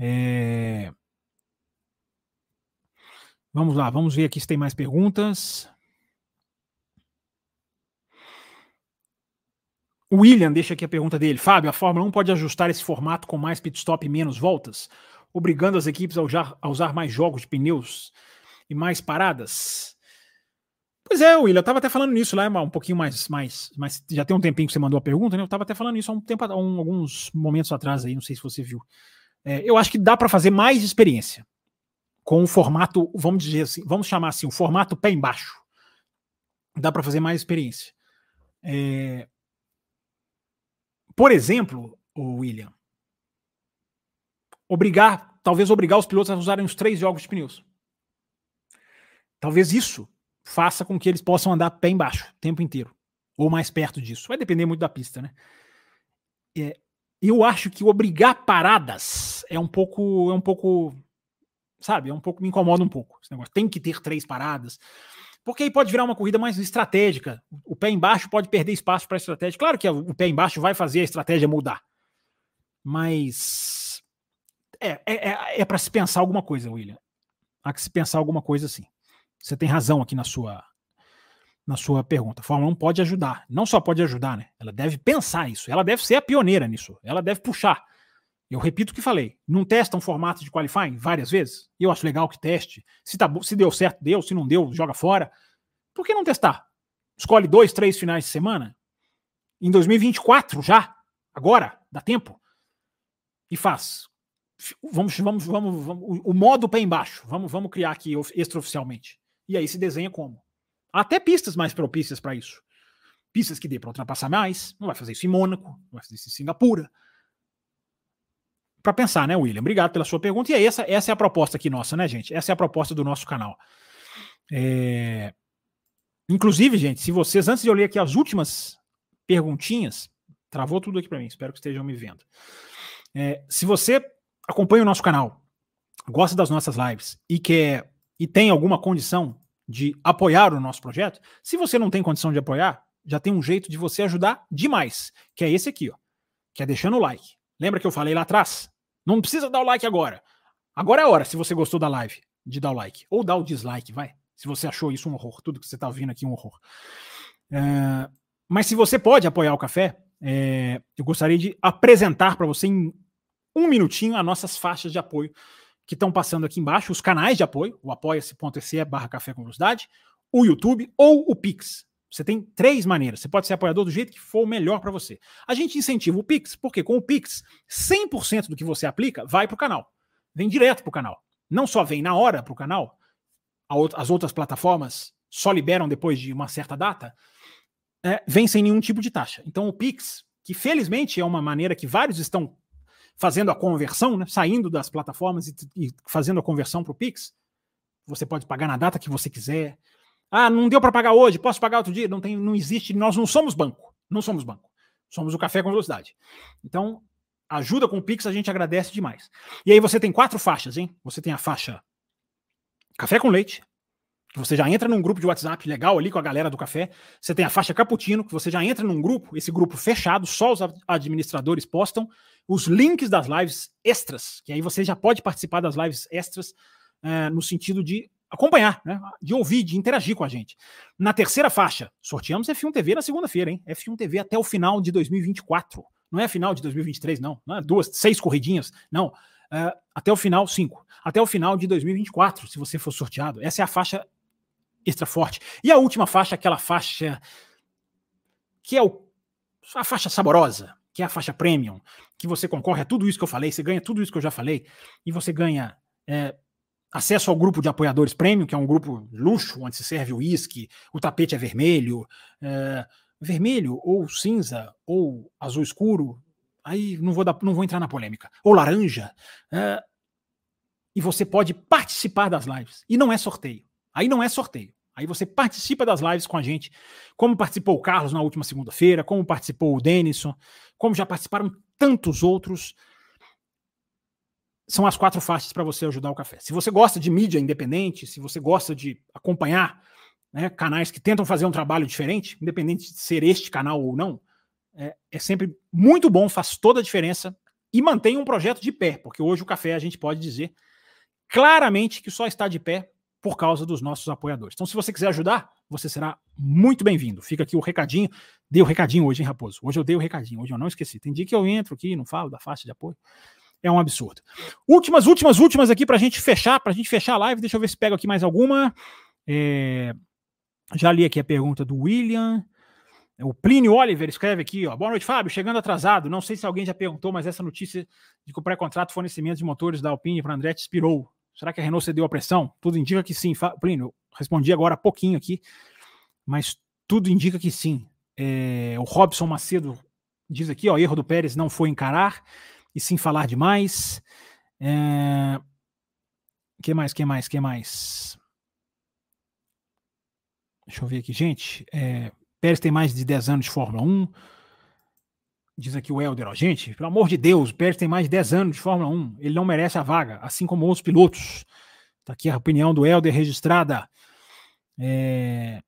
É... Vamos lá, vamos ver aqui se tem mais perguntas. O William deixa aqui a pergunta dele. Fábio, a Fórmula 1 pode ajustar esse formato com mais pit stop e menos voltas, obrigando as equipes a usar, a usar mais jogos de pneus e mais paradas? Pois é, William, eu tava até falando nisso lá, um pouquinho mais, mais, mais. Já tem um tempinho que você mandou a pergunta, né? Eu tava até falando isso há um tempo, um, alguns momentos atrás aí, não sei se você viu. É, eu acho que dá para fazer mais experiência com o formato, vamos dizer assim, vamos chamar assim, o formato pé embaixo. Dá para fazer mais experiência. É, por exemplo, o William, obrigar, talvez obrigar os pilotos a usarem os três jogos de pneus. Talvez isso faça com que eles possam andar pé embaixo o tempo inteiro. Ou mais perto disso. Vai depender muito da pista, né? É, eu acho que obrigar paradas é um pouco. É um pouco. Sabe? É um pouco. Me incomoda um pouco esse negócio. Tem que ter três paradas. Porque aí pode virar uma corrida mais estratégica. O pé embaixo pode perder espaço para a estratégia. Claro que o pé embaixo vai fazer a estratégia mudar. Mas. É, é, é, é para se pensar alguma coisa, William. Há que se pensar alguma coisa assim. Você tem razão aqui na sua na sua pergunta. A Fórmula 1 pode ajudar. Não só pode ajudar, né? Ela deve pensar isso. Ela deve ser a pioneira nisso. Ela deve puxar. Eu repito o que falei. Não testa um formato de qualifying várias vezes? Eu acho legal que teste. Se, tá, se deu certo, deu. Se não deu, joga fora. Por que não testar? Escolhe dois, três finais de semana. Em 2024 já. Agora. Dá tempo. E faz vamos, vamos, vamos, vamos, o modo pé embaixo. Vamos, vamos criar aqui extraoficialmente. E aí se desenha como? Até pistas mais propícias para isso. Pistas que dê para ultrapassar mais. Não vai fazer isso em Mônaco, não vai fazer isso em Singapura. Para pensar, né, William? Obrigado pela sua pergunta. E aí, essa, essa é a proposta aqui nossa, né, gente? Essa é a proposta do nosso canal. É... Inclusive, gente, se vocês, antes de eu ler aqui as últimas perguntinhas, travou tudo aqui para mim, espero que estejam me vendo. É, se você acompanha o nosso canal, gosta das nossas lives e quer e tem alguma condição de apoiar o nosso projeto, se você não tem condição de apoiar, já tem um jeito de você ajudar demais, que é esse aqui, ó, que é deixando o like. Lembra que eu falei lá atrás? Não precisa dar o like agora. Agora é a hora, se você gostou da live, de dar o like. Ou dar o dislike, vai. Se você achou isso um horror, tudo que você está ouvindo aqui um horror. É, mas se você pode apoiar o café, é, eu gostaria de apresentar para você em um minutinho as nossas faixas de apoio que estão passando aqui embaixo, os canais de apoio, o apoia-se.se barra café com velocidade, o YouTube ou o Pix. Você tem três maneiras. Você pode ser apoiador do jeito que for melhor para você. A gente incentiva o Pix, porque com o Pix, 100% do que você aplica vai para o canal. Vem direto para o canal. Não só vem na hora para o canal, as outras plataformas só liberam depois de uma certa data, é, vem sem nenhum tipo de taxa. Então o Pix, que felizmente é uma maneira que vários estão fazendo a conversão, né, saindo das plataformas e, e fazendo a conversão para o Pix, você pode pagar na data que você quiser. Ah, não deu para pagar hoje, posso pagar outro dia? Não tem, não existe, nós não somos banco, não somos banco. Somos o café com velocidade. Então, ajuda com o Pix, a gente agradece demais. E aí você tem quatro faixas, hein? Você tem a faixa café com leite, que você já entra num grupo de WhatsApp legal ali com a galera do café. Você tem a faixa cappuccino, que você já entra num grupo, esse grupo fechado, só os administradores postam os links das lives extras, que aí você já pode participar das lives extras é, no sentido de acompanhar, né? de ouvir, de interagir com a gente. Na terceira faixa, sorteamos F1 TV na segunda-feira, hein? F1 TV até o final de 2024. Não é final de 2023, não. Não é duas, seis corridinhas, não. É, até o final, cinco. Até o final de 2024, se você for sorteado. Essa é a faixa extra forte. E a última faixa, aquela faixa que é o, a faixa saborosa, que é a faixa premium, que você concorre a tudo isso que eu falei, você ganha tudo isso que eu já falei, e você ganha é, acesso ao grupo de apoiadores premium, que é um grupo luxo, onde se serve o uísque, o tapete é vermelho, é, vermelho ou cinza ou azul escuro, aí não vou, dar, não vou entrar na polêmica, ou laranja, é, e você pode participar das lives. E não é sorteio. Aí não é sorteio. Aí você participa das lives com a gente, como participou o Carlos na última segunda-feira, como participou o Denison, como já participaram tantos outros são as quatro faixas para você ajudar o café. Se você gosta de mídia independente, se você gosta de acompanhar né, canais que tentam fazer um trabalho diferente, independente de ser este canal ou não, é, é sempre muito bom, faz toda a diferença e mantém um projeto de pé, porque hoje o café a gente pode dizer claramente que só está de pé por causa dos nossos apoiadores. Então, se você quiser ajudar, você será muito bem-vindo. Fica aqui o recadinho. Dei o recadinho hoje, hein, Raposo? Hoje eu dei o recadinho, hoje eu não esqueci. Tem dia que eu entro aqui e não falo da faixa de apoio é um absurdo. Últimas, últimas, últimas aqui para a gente fechar, para a gente fechar a live. Deixa eu ver se pego aqui mais alguma. É... Já li aqui a pergunta do William. O Plínio Oliver escreve aqui, ó. Boa noite, Fábio. Chegando atrasado. Não sei se alguém já perguntou, mas essa notícia de que o pré-contrato fornecimento de motores da Alpine para Andretti expirou. Será que a Renault cedeu a pressão? Tudo indica que sim. Plínio, respondi agora há pouquinho aqui, mas tudo indica que sim. É... o Robson Macedo diz aqui, ó, erro do Pérez não foi encarar e sim falar demais. É... Que mais, que mais, que mais? Deixa eu ver aqui, gente. É... Pérez tem mais de 10 anos de Fórmula 1. Diz aqui o Helder, ó, gente, pelo amor de Deus, o Pérez tem mais de 10 anos de Fórmula 1. Ele não merece a vaga, assim como outros pilotos. Tá aqui a opinião do Helder registrada. É...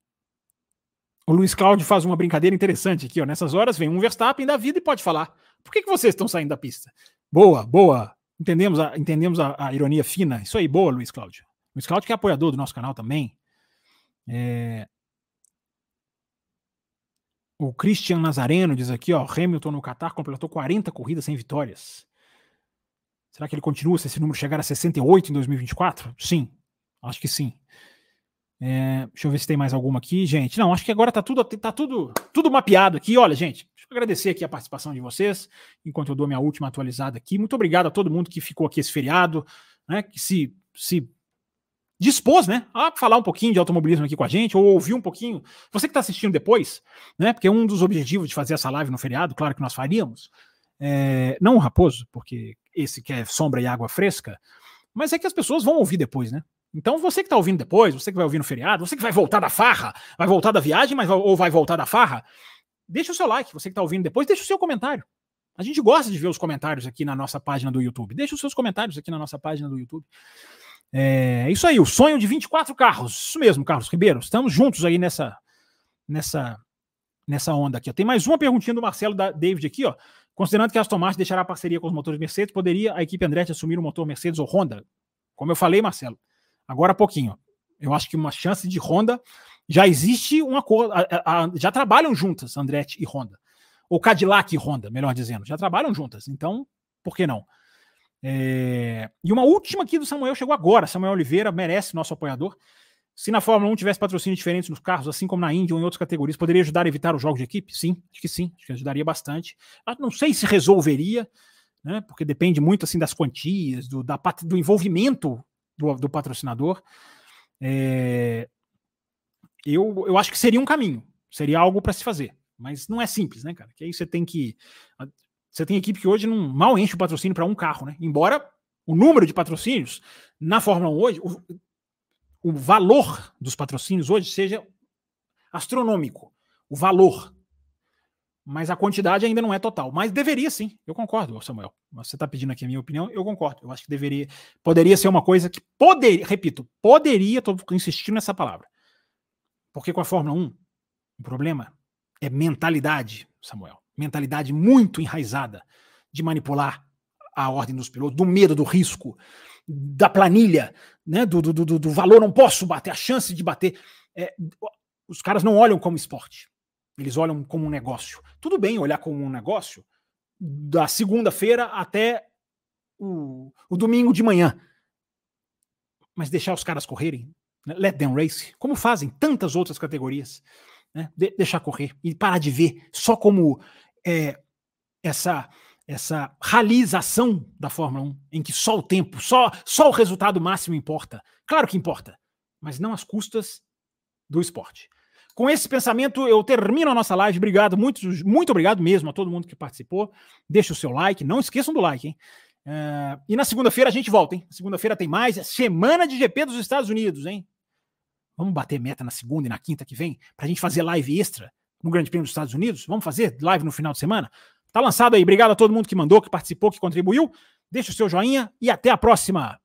O Luiz Cláudio faz uma brincadeira interessante aqui, ó. Nessas horas vem um Verstappen da vida e pode falar: por que, que vocês estão saindo da pista? Boa, boa. Entendemos, a, entendemos a, a ironia fina. Isso aí, boa, Luiz Cláudio. Luiz Cláudio que é apoiador do nosso canal também. É... O Christian Nazareno diz aqui, ó, Hamilton no Qatar completou 40 corridas sem vitórias. Será que ele continua se esse número chegar a 68 em 2024? Sim, acho que sim. É, deixa eu ver se tem mais alguma aqui, gente. Não, acho que agora tá tudo, tá tudo, tudo mapeado aqui. Olha, gente, agradecer aqui a participação de vocês, enquanto eu dou minha última atualizada aqui. Muito obrigado a todo mundo que ficou aqui esse feriado, né, que se, se dispôs, né, a falar um pouquinho de automobilismo aqui com a gente, ou ouvir um pouquinho. Você que está assistindo depois, né, porque um dos objetivos de fazer essa live no feriado, claro que nós faríamos, é, não o Raposo, porque esse quer é sombra e água fresca, mas é que as pessoas vão ouvir depois, né? Então você que está ouvindo depois, você que vai ouvir no feriado, você que vai voltar da farra, vai voltar da viagem, mas ou vai voltar da farra, deixa o seu like, você que está ouvindo depois, deixa o seu comentário. A gente gosta de ver os comentários aqui na nossa página do YouTube. Deixa os seus comentários aqui na nossa página do YouTube. É isso aí, o sonho de 24 carros. Isso mesmo, Carlos Ribeiro. Estamos juntos aí nessa nessa nessa onda aqui. Tem mais uma perguntinha do Marcelo da David aqui, ó. Considerando que a Aston Martin deixará parceria com os motores Mercedes, poderia a equipe Andretti assumir o motor Mercedes ou Honda? Como eu falei, Marcelo, agora há pouquinho. Eu acho que uma chance de Honda já existe um acordo. Já trabalham juntas, Andretti e Honda. Ou Cadillac e Honda, melhor dizendo. Já trabalham juntas. Então, por que não? É... E uma última aqui do Samuel chegou agora. Samuel Oliveira merece nosso apoiador. Se na Fórmula 1 tivesse patrocínios diferentes nos carros, assim como na Indy ou em outras categorias, poderia ajudar a evitar os jogos de equipe? Sim, acho que sim, acho que ajudaria bastante. Mas não sei se resolveria, né, porque depende muito assim das quantias, do, da, do envolvimento do, do patrocinador. É, eu, eu acho que seria um caminho, seria algo para se fazer, mas não é simples, né, cara? Que aí você tem que. Você tem equipe que hoje não mal enche o patrocínio para um carro, né? Embora o número de patrocínios na Fórmula 1 hoje, o valor dos patrocínios hoje seja astronômico. O valor. Mas a quantidade ainda não é total. Mas deveria sim, eu concordo, Samuel. Você está pedindo aqui a minha opinião, eu concordo. Eu acho que deveria, poderia ser uma coisa que poderia, repito, poderia, estou insistindo nessa palavra. Porque com a Fórmula 1, o problema é mentalidade, Samuel. Mentalidade muito enraizada de manipular a ordem dos pilotos, do medo do risco, da planilha, né, do, do, do, do valor, não posso bater, a chance de bater. É, os caras não olham como esporte, eles olham como um negócio. Tudo bem olhar como um negócio da segunda-feira até o, o domingo de manhã, mas deixar os caras correrem, né, let them race, como fazem tantas outras categorias, né, de, deixar correr e parar de ver só como é, essa essa realização da Fórmula 1, em que só o tempo, só, só o resultado máximo importa. Claro que importa, mas não às custas do esporte. Com esse pensamento, eu termino a nossa live. Obrigado, muito, muito obrigado mesmo a todo mundo que participou. Deixa o seu like, não esqueçam do like, hein? Uh, e na segunda-feira a gente volta, hein? Segunda-feira tem mais. É semana de GP dos Estados Unidos, hein? Vamos bater meta na segunda e na quinta que vem para a gente fazer live extra no Grande Prêmio dos Estados Unidos? Vamos fazer live no final de semana? Tá lançado aí. Obrigado a todo mundo que mandou, que participou, que contribuiu. Deixa o seu joinha e até a próxima.